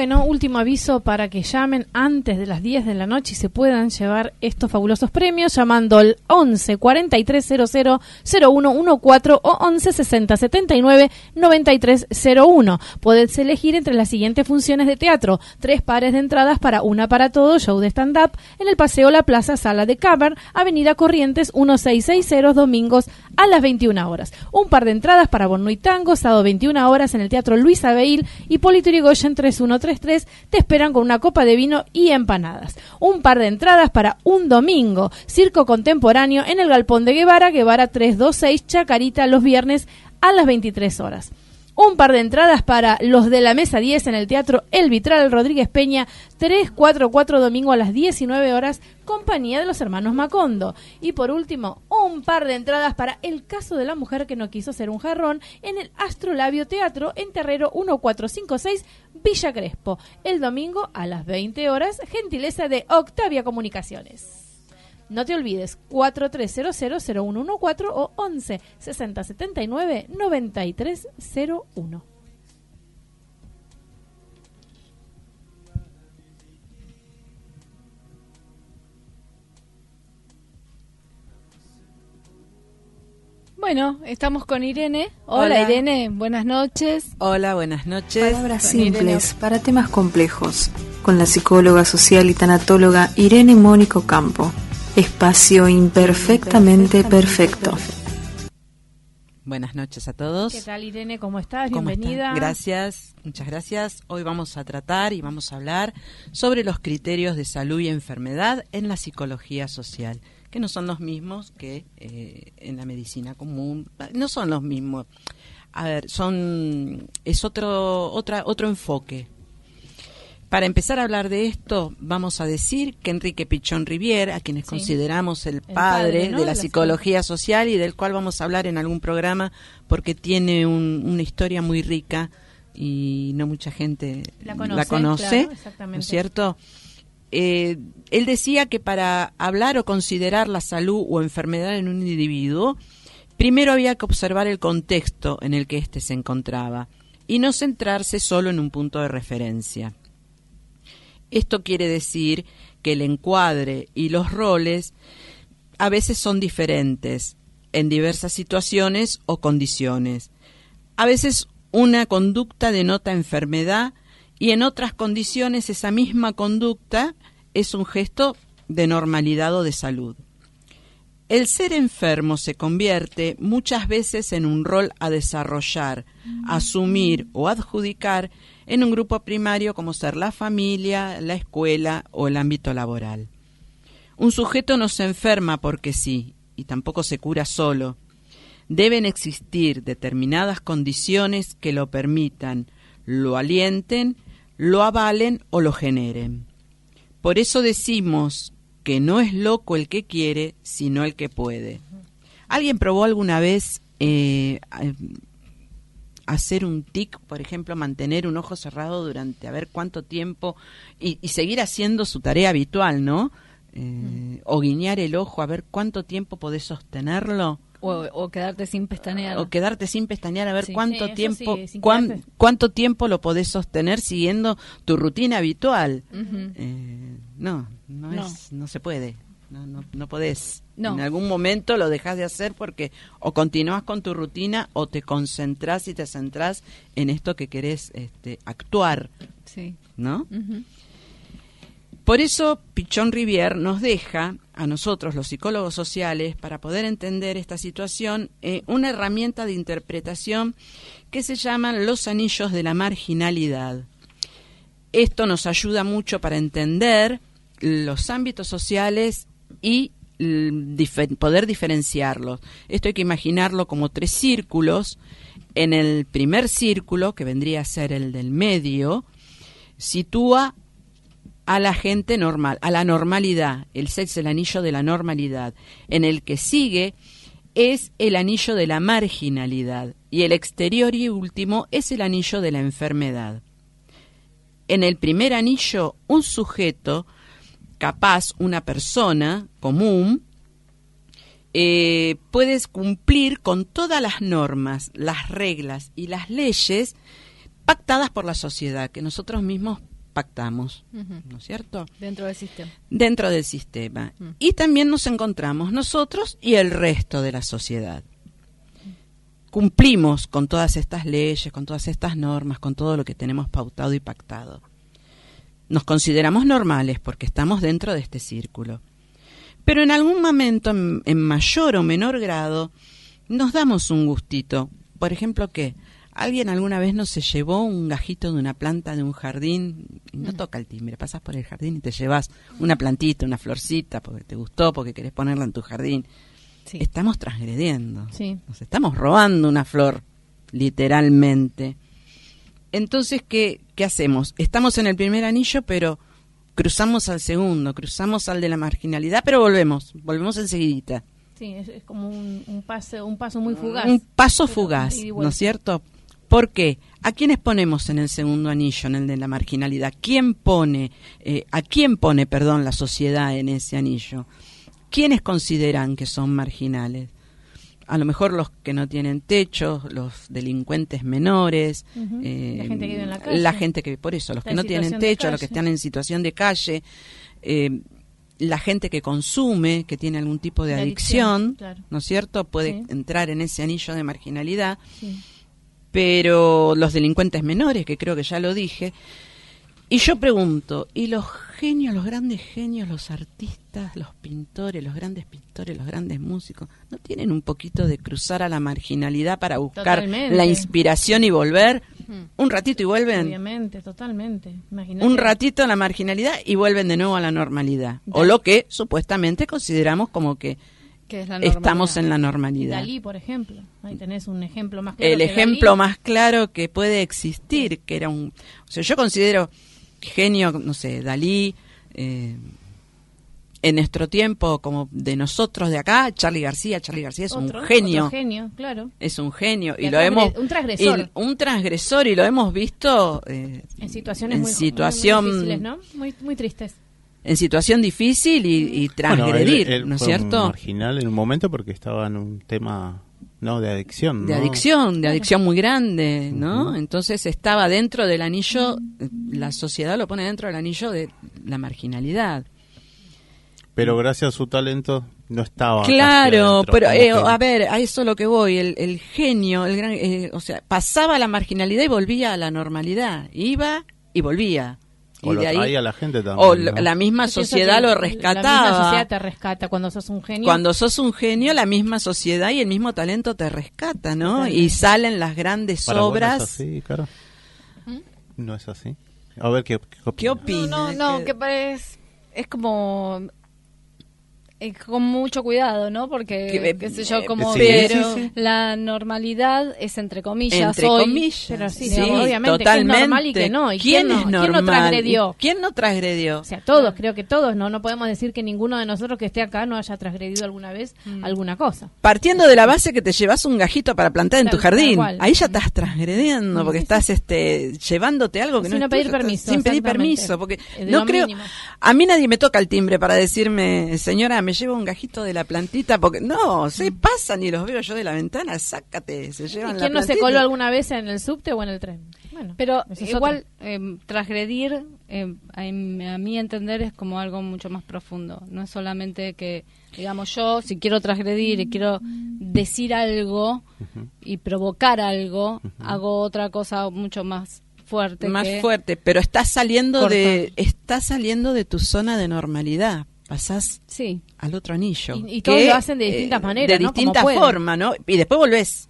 Bueno, último aviso para que llamen antes de las 10 de la noche y se puedan llevar estos fabulosos premios llamando al 11 4300 0114 o 11 60 79 9301. Podés elegir entre las siguientes funciones de teatro: tres pares de entradas para una para todo, show de stand-up en el Paseo La Plaza, Sala de Cavern, Avenida Corrientes 1660, domingos a las 21 horas. Un par de entradas para Borno y Tango, sábado 21 horas en el Teatro Luis Abeil, Hipólito Yrigoyen 3133. Te esperan con una copa de vino y empanadas. Un par de entradas para un domingo. Circo contemporáneo en el Galpón de Guevara, Guevara 326, Chacarita, los viernes a las 23 horas un par de entradas para los de la mesa 10 en el Teatro El Vitral Rodríguez Peña, 344 domingo a las 19 horas, compañía de los hermanos Macondo. Y por último, un par de entradas para El caso de la mujer que no quiso ser un jarrón en el Astrolabio Teatro en Terrero 1456 Villa Crespo, el domingo a las 20 horas, gentileza de Octavia Comunicaciones. No te olvides, 43000114 o 11 6079 9301. Bueno, estamos con Irene. Hola, Hola. Irene, buenas noches. Hola, buenas noches. Palabras Con Irene. simples para temas complejos. Con la psicóloga social y tanatóloga Irene Mónico Campo. Espacio imperfectamente perfecto. Buenas noches a todos. ¿Qué tal, Irene? ¿Cómo estás? ¿Cómo Bienvenida. están? Gracias, muchas gracias. Hoy vamos a tratar y vamos a hablar sobre los criterios de salud y enfermedad en la psicología social, que no son los mismos que eh, en la medicina común. No son los mismos. A ver, son es otro otra otro enfoque. Para empezar a hablar de esto, vamos a decir que Enrique Pichón Rivier, a quienes Sí. consideramos el padre, padre, ¿no? de la psicología social y del cual vamos a hablar en algún programa porque tiene un- una historia muy rica y no mucha gente La conoce, claro. ¿no es cierto? Eh, él decía que para hablar o considerar la salud o enfermedad en un individuo, primero había que observar el contexto en el que éste se encontraba y no centrarse solo en un punto de referencia. Esto quiere decir que el encuadre y los roles a veces son diferentes en diversas situaciones o condiciones. A veces una conducta denota enfermedad y en otras condiciones esa misma conducta es un gesto de normalidad o de salud. El ser enfermo se convierte muchas veces en un rol a desarrollar, asumir o adjudicar en un grupo primario como ser la familia, la escuela o el ámbito laboral. Un sujeto no se enferma porque sí, y tampoco se cura solo. Deben existir determinadas condiciones que lo permitan, lo alienten, lo avalen o lo generen. Por eso decimos que no es loco el que quiere, sino el que puede. ¿Alguien probó alguna vez eh, hacer un tic, por ejemplo, mantener un ojo cerrado durante a ver cuánto tiempo y, y seguir haciendo su tarea habitual, ¿no? Eh, O guiñar el ojo a ver cuánto tiempo podés sostenerlo. O, o quedarte sin pestanear. O quedarte sin pestañear a ver Sí. cuánto Sí, tiempo sí, cuán- cuánto tiempo lo podés sostener siguiendo tu rutina habitual. Eh, no, no, No. Es, no se puede. No, no, no podés. No. En algún momento lo dejas de hacer porque o continúas con tu rutina o te concentrás y te centrás en esto que querés este, actuar, Sí. ¿no? Por eso Pichón Rivier nos deja a nosotros, los psicólogos sociales, para poder entender esta situación, eh, una herramienta de interpretación que se llaman los anillos de la marginalidad. Esto nos ayuda mucho para entender los ámbitos sociales y mm, poder diferenciarlos. Esto hay que imaginarlo como tres círculos. En el primer círculo, que vendría a ser el del medio, sitúa a la gente normal, a la normalidad. El sex, el anillo de la normalidad. En el que sigue es el anillo de la marginalidad. Y el exterior y último es el anillo de la enfermedad. En el primer anillo, un sujeto capaz, una persona común, eh, puedes cumplir con todas las normas, las reglas y las leyes pactadas por la sociedad, que nosotros mismos pactamos. ¿no es cierto? Dentro del sistema. Dentro del sistema. Mm. Y también nos encontramos nosotros y el resto de la sociedad. Cumplimos con todas estas leyes, con todas estas normas, con todo lo que tenemos pautado y pactado. Nos consideramos normales porque estamos dentro de este círculo. Pero en algún momento, en, en mayor o menor grado, nos damos un gustito. Por ejemplo, que alguien alguna vez nos se llevó un gajito de una planta de un jardín y no toca el timbre, pasas por el jardín y te llevas una plantita, una florcita, porque te gustó, porque querés ponerla en tu jardín. Sí. Estamos transgrediendo. Sí. Nos estamos robando una flor, literalmente. Entonces, ¿qué, ¿qué hacemos? Estamos en el primer anillo, pero cruzamos al segundo, cruzamos al de la marginalidad, pero volvemos, volvemos enseguidita. Sí, es, es como un, un paso, un paso muy fugaz. Un paso Pero fugaz, ¿no es cierto? ¿Por qué? ¿A quiénes ponemos en el segundo anillo, en el de la marginalidad? ¿Quién pone, eh, a quién pone, perdón, la sociedad en ese anillo? ¿Quiénes consideran que son marginales? A lo mejor los que no tienen techo, los delincuentes menores, eh, La gente que vive en la calle. la gente que, por eso, los Está que no tienen techo, los que están en situación de calle, eh, la gente que consume, que tiene algún tipo de De adicción, adicción, claro. ¿no es cierto? Puede Sí. entrar en ese anillo de marginalidad, Sí. Pero los delincuentes menores, que creo que ya lo dije. Y yo pregunto, ¿y los genios, los grandes genios, los artistas, los pintores, los grandes pintores, los grandes músicos, no tienen un poquito de cruzar a la marginalidad para buscar Totalmente. la inspiración y volver? Un ratito y vuelven. Obviamente, totalmente. Imagínate. Un ratito a la marginalidad y vuelven de nuevo a la normalidad. O lo que supuestamente consideramos como que Que es la estamos en la normalidad. Dalí, por ejemplo. Ahí tenés un ejemplo más claro. el ejemplo Dalí. más claro que puede existir, que era un... O sea, yo considero genio, no sé, Dalí, eh, en nuestro tiempo, como de nosotros de acá, Charlie García, Charlie García es Otro, un genio. otro genio, claro. Es un genio y Y lo hemos un transgresor. y- un transgresor y lo hemos visto eh, En situaciones en muy, muy- situación muy difíciles, ¿no? Muy, muy tristes. En situación difícil y, y Bueno, transgredir, él- él ¿no es cierto? marginal en un momento porque estaba en un tema no de adicción. de adicción, de adicción muy grande, ¿no? Entonces estaba dentro del anillo, la sociedad lo pone dentro del anillo de la marginalidad. Pero gracias a su talento no estaba. Claro, adentro, pero eh, a ver, a eso lo que voy, el, el genio, el gran, eh, o sea, pasaba la marginalidad y volvía a la normalidad, iba y volvía. O y lo de ahí, traía la gente también. o ¿no? la, la misma sociedad que lo La rescataba. misma sociedad te rescata cuando sos un genio. Cuando sos un genio, la misma sociedad y el mismo talento te rescata, ¿no? Totalmente. Y salen las grandes Para vos no obras. es así, Caro? No es así. A ver qué, qué, ¿Qué opina? opina? No, no, ¿Qué- que parece, es como eh, con mucho cuidado, ¿no? Porque, Que, qué sé eh, yo, como sí, pero sí, sí. la normalidad es entre comillas Entre hoy, comillas. Pero sí, digamos, obviamente, que es totalmente. normal y que no, y ¿Quién, quién no- es quién no normal? transgredió? ¿Quién no transgredió? O sea, todos, creo que todos, ¿no? No podemos decir que ninguno de nosotros que esté acá no haya transgredido alguna vez Mm. alguna cosa. Partiendo de la base que te llevas un gajito para plantar en tu jardín, ahí ya estás transgrediendo porque estás este llevándote algo que Sin no es pedir estás- permiso, sin pedir permiso, porque Eh, no creo mínimo. a mí nadie me toca el timbre para decirme, "Señora, me llevo un gajito de la plantita", porque no, se pasan y los veo yo de la ventana, sácate, se ¿Y llevan la quién no se coló alguna vez en el subte o en el tren? Bueno, Pero igual, eh, transgredir, eh, a, mi- a mi entender, es como algo mucho más profundo. No es solamente que, digamos, yo, si quiero transgredir y quiero decir algo y provocar algo, hago otra cosa mucho más fuerte. más que- fuerte, pero estás saliendo de estás saliendo de tu zona de normalidad. Pasás Sí. al otro anillo. Y- y todos lo hacen de distintas maneras, De ¿no? Como pueden. formas, ¿no? Y después volvés.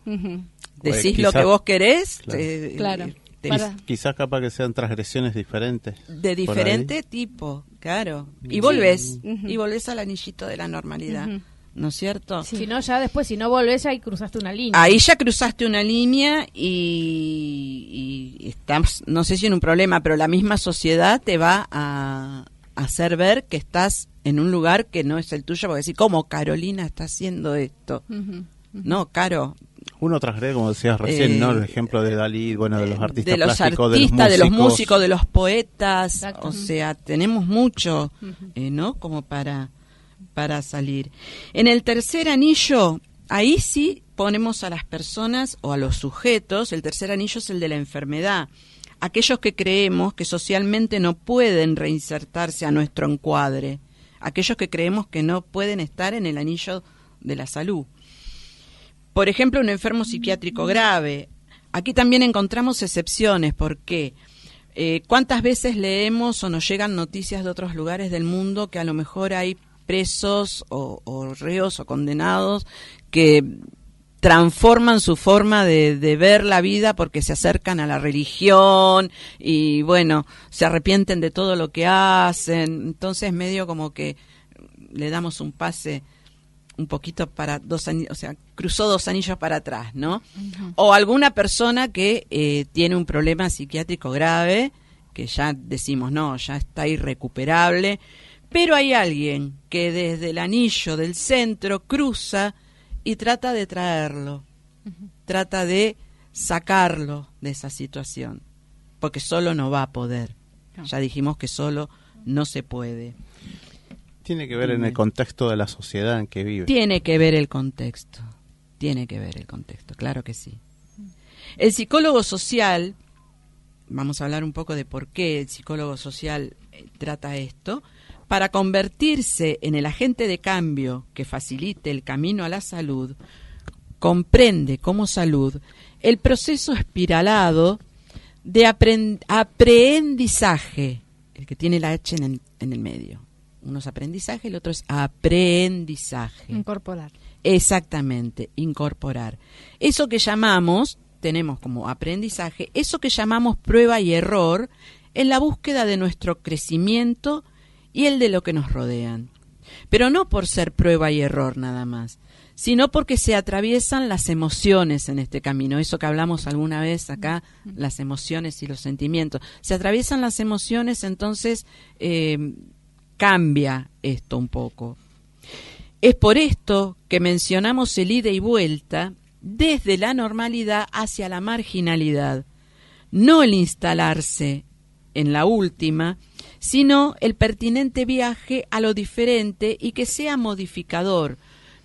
Decís lo que vos querés. Claro. eh, Claro. te- Para- Quizás capaz que sean transgresiones diferentes. de diferente tipo, claro. Y volvés. Ujú. Y volvés al anillito de la normalidad. ¿No es cierto? Si no, ya después, si no volvés, ahí cruzaste una línea. Ahí ya cruzaste una línea y, y estás, no sé si en un problema, pero la misma sociedad te va a hacer ver que estás en un lugar que no es el tuyo, porque decir, ¿cómo Carolina está haciendo esto? No, Caro, Uno transgrede, como decías recién, Eh, ¿no? El ejemplo de Dalí, bueno, de los artistas de los plásticos, artistas, de los músicos. músicos, de los poetas, Exacto. o sea, tenemos mucho, eh, ¿no? Como para, para salir. En el tercer anillo, ahí sí ponemos a las personas o a los sujetos, el tercer anillo es el de la enfermedad. Aquellos que creemos que socialmente no pueden reinsertarse a nuestro encuadre. Aquellos que creemos que no pueden estar en el anillo de la salud. Por ejemplo, un enfermo psiquiátrico grave. Aquí también encontramos excepciones. ¿Por qué? Eh, ¿Cuántas veces leemos o nos llegan noticias de otros lugares del mundo que a lo mejor hay presos o, o reos o condenados que transforman su forma de, de, ver la vida porque se acercan a la religión y bueno, se arrepienten de todo lo que hacen. Entonces medio como que le damos un pase un poquito para dos años, o sea, cruzó dos anillos para atrás, ¿no? Uh -huh. O alguna persona que eh, tiene un problema psiquiátrico grave, que ya decimos, no, ya está irrecuperable, pero hay alguien que desde el anillo del centro cruza y trata de traerlo, uh -huh. trata de sacarlo de esa situación, porque solo no va a poder. No. Ya dijimos que solo no se puede. Tiene que ver en el contexto de la sociedad en que vive. Tiene que ver el contexto, tiene que ver el contexto, claro que sí. El psicólogo social, vamos a hablar un poco de por qué el psicólogo social eh, trata esto, para convertirse en el agente de cambio que facilite el camino a la salud, comprende como salud el proceso espiralado de aprendizaje, el que tiene la H en el, en el medio uno es aprendizaje, el otro es aprendizaje. Incorporar. Exactamente, incorporar. Eso que llamamos, tenemos como aprendizaje, eso que llamamos prueba y error en la búsqueda de nuestro crecimiento y el de lo que nos rodean. Pero no por ser prueba y error nada más, sino porque se atraviesan las emociones en este camino, eso que hablamos alguna vez acá, las emociones y los sentimientos. Se atraviesan las emociones, entonces... Eh, cambia esto un poco. Es por esto que mencionamos el ida y vuelta desde la normalidad hacia la marginalidad, no el instalarse en la última, sino el pertinente viaje a lo diferente y que sea modificador,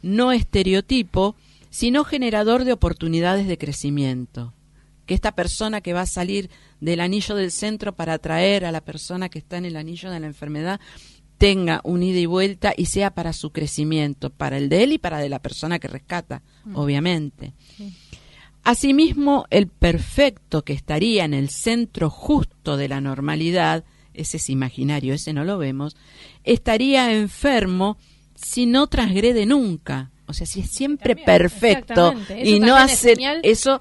no estereotipo, sino generador de oportunidades de crecimiento. Que esta persona que va a salir del anillo del centro para atraer a la persona que está en el anillo de la enfermedad tenga un ida y vuelta y sea para su crecimiento, para el de él y para de la persona que rescata, mm. obviamente. Sí. Asimismo, el perfecto que estaría en el centro justo de la normalidad, ese es imaginario, ese no lo vemos, estaría enfermo si no transgrede nunca. O sea, si es siempre también, perfecto y no hacer eso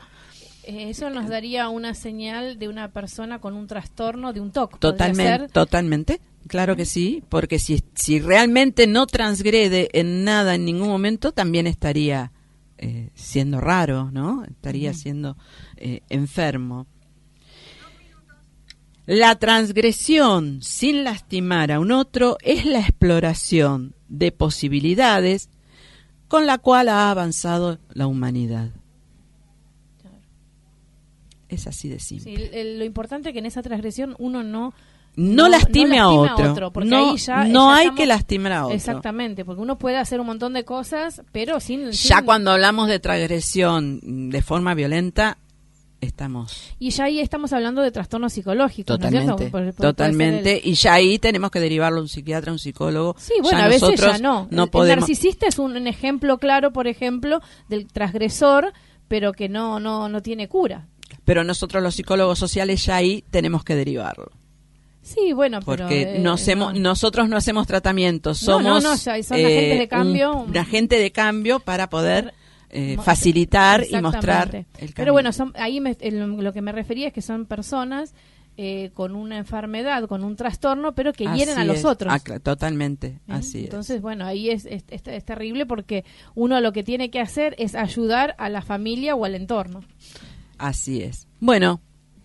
eh, eso nos daría una señal de una persona con un trastorno, de un TOC. Totalmente, totalmente. Claro que sí, porque si, si realmente no transgrede en nada en ningún momento, también estaría eh, siendo raro, ¿no? Estaría uh -huh. siendo eh, enfermo. La transgresión sin lastimar a un otro es la exploración de posibilidades con la cual ha avanzado la humanidad. Es así de simple. Sí, lo importante es que en esa transgresión uno no no, no, lastime, no lastime a otro. A otro no, ya, no ya hay estamos, que lastimar a otro. Exactamente, porque uno puede hacer un montón de cosas, pero sin... Ya sin... cuando hablamos de transgresión de forma violenta, estamos... Y ya ahí estamos hablando de trastornos psicológicos, Totalmente, ¿no es por, por, totalmente. El... Y ya ahí tenemos que derivarlo a un psiquiatra, a un psicólogo. Sí, bueno, ya a veces ya no. no el, podemos... el narcisista es un, un ejemplo claro, por ejemplo, del transgresor, pero que no, no, no tiene cura. Pero nosotros los psicólogos sociales ya ahí tenemos que derivarlo. Sí, bueno, porque pero, eh, nos hemos, no. nosotros no hacemos tratamientos, somos no, no, no, son agentes de cambio, un, un agente de cambio para poder eh, facilitar y mostrar el camino. Pero bueno, son, ahí me, el, lo que me refería es que son personas eh, con una enfermedad, con un trastorno, pero que hieren a los es. otros. Ah, totalmente, ¿Eh? así Entonces, es. bueno, ahí es, es, es, es terrible porque uno lo que tiene que hacer es ayudar a la familia o al entorno. Así es. Bueno,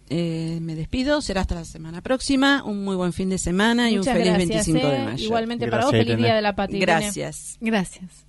eh, me despido, será hasta la semana próxima. Un muy buen fin de semana Muchas y un feliz gracias, 25 eh. de mayo. Igualmente gracias, para vos, feliz Irene. día de la patria. Gracias. Gracias.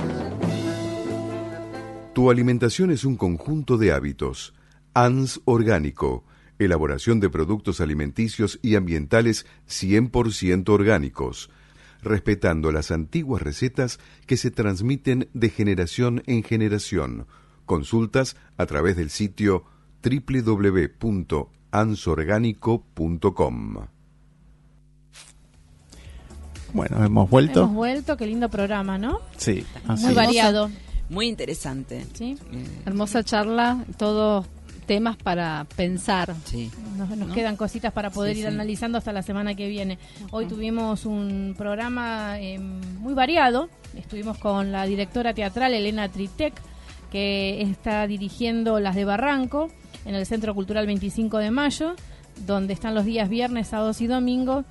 Tu alimentación es un conjunto de hábitos. ANS Orgánico. Elaboración de productos alimenticios y ambientales 100% orgánicos respetando las antiguas recetas que se transmiten de generación en generación. Consultas a través del sitio www.ansorgánico.com. Bueno, hemos vuelto. Hemos vuelto, qué lindo programa, ¿no? Sí, así Muy variado. Muy interesante. ¿sí? Eh, Hermosa charla, todos temas para pensar. sí. Nos, nos ¿No? quedan cositas para poder Sí, ir analizando hasta la semana que viene. Hoy tuvimos un programa eh, muy variado. Estuvimos con la directora teatral Elena Tritec, que está dirigiendo Las de Barranco en el Centro Cultural 25 de Mayo, donde están los días viernes, sábados y domingos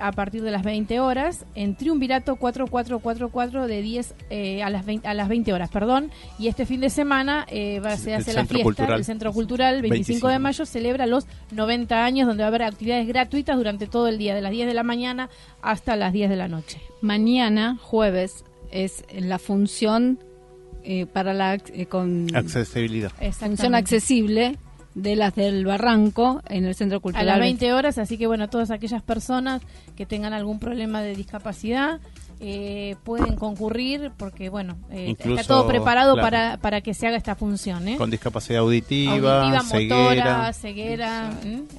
a partir de las 20 horas en Triunvirato 4444 de 10 eh, a las 20, a las 20 horas, perdón, y este fin de semana eh, va, hace la fiesta, Cultural. el Centro Cultural 25, 25. de mayo celebra los 90 años donde va a haber actividades gratuitas durante todo el día, de las 10 de la mañana hasta las 10 de la noche. Mañana, jueves, es la función eh, para la eh, con Accesibilidad. función accesible de las del Barranco en el Centro a Cultural. las 20 horas, así que bueno, todas aquellas personas que tengan algún problema de discapacidad eh, pueden concurrir porque bueno, eh, Incluso, está todo preparado claro. para, para que se haga esta función. ¿eh? Con discapacidad auditiva, Auditiva, motora, ceguera.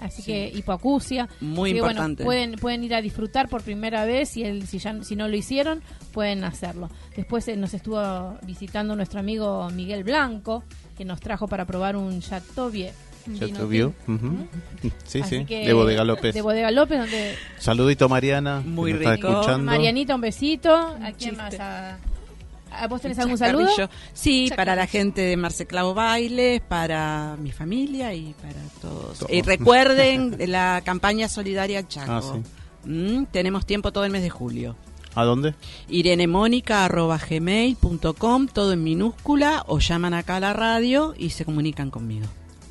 así que hipoacusia. Muy Así que, bueno, importante. pueden, pueden ir a disfrutar por primera vez y el, si, ya, si no lo hicieron, pueden hacerlo. Después eh, nos estuvo visitando nuestro amigo Miguel Blanco, que nos trajo para probar un Chateauvieux. te vio. tinto. Ujú. Sí, Así sí. que- De Bodega López. De Bodega López, donde Saludito Mariana. Muy que nos está rico. escuchando. Marianita, un besito. ¿A quién más? ¿A, a vos tenés algún saludo? Sí, para la gente de Marceclavo Bailes, para mi familia y para todos. Todos. Y recuerden de la campaña solidaria Chaco. Ah, sí. Mm, tenemos tiempo todo el mes de julio. ¿A dónde? irenemónica.gmail.com, todo en minúscula, o llaman acá a la radio y se comunican conmigo.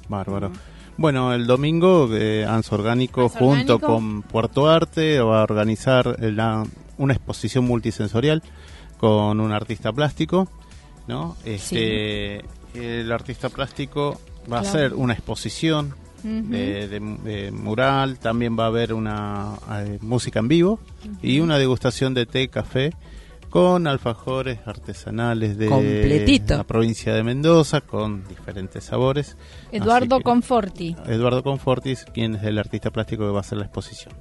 Bárbaro. Bueno, el domingo eh, Anso Orgánico junto Orgánico. con Puerto Arte va a organizar la- una exposición multisensorial con un artista plástico, ¿no? Este, el artista plástico va a hacer una exposición De- de mural, también va a haber una eh, música en vivo y una degustación de té, café con alfajores artesanales de Completito. la provincia de Mendoza con diferentes sabores. Eduardo que- Conforti. Eduardo Confortis, quien es el artista plástico que va a hacer la exposición.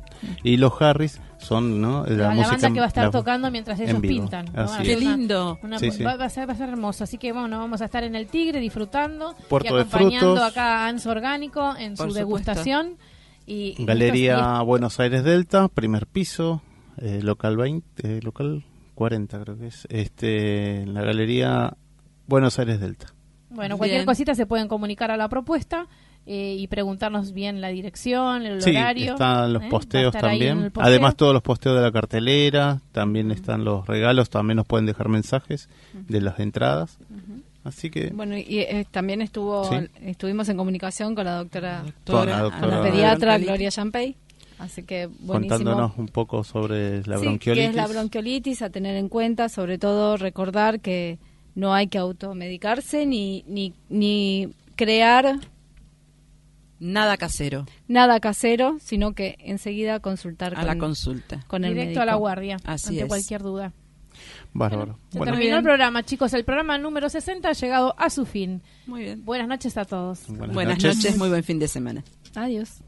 Y los Harris son ¿no? la, La, la música banda que va a estar la- tocando mientras ellos pintan. es. Qué una- lindo. una- Sí, sí. Va, va a ser, va a ser hermoso. Así que bueno, vamos a estar en el Tigre disfrutando Puerto y de acompañando Frutos. acá a Anso Orgánico en Por su supuesto. degustación. Y, y Galería Buenos Aires Delta, primer piso, eh, local 20, eh, local 40 creo que es, este, en la Galería Buenos Aires Delta. bueno, cualquier Bien. cosita se pueden comunicar a la propuesta eh, y preguntarnos bien la dirección, el Sí, horario. están los ¿eh? Posteos también. posteo. Además todos los posteos de la cartelera, también están los regalos, también nos pueden dejar mensajes de las entradas. Así que Bueno, y eh, también estuvo Sí. estuvimos en comunicación con la doctora, Con la con doctora- la pediatra. Gloria Champey. Así que buenísimo. contándonos un poco sobre la Sí, bronquiolitis. que es la bronquiolitis a tener en cuenta, sobre todo recordar que no hay que automedicarse ni, ni, ni crear Nada casero, nada casero, sino que enseguida consultar a con, la consulta. con el Directo médico. a la guardia, Así ante es. cualquier duda. Bárbaro. Se Bueno, terminó el programa, chicos. El programa número 60 ha llegado a su fin. Muy bien. Buenas noches a todos. buenas Buenas noches. noches, muy buen fin de semana. Adiós.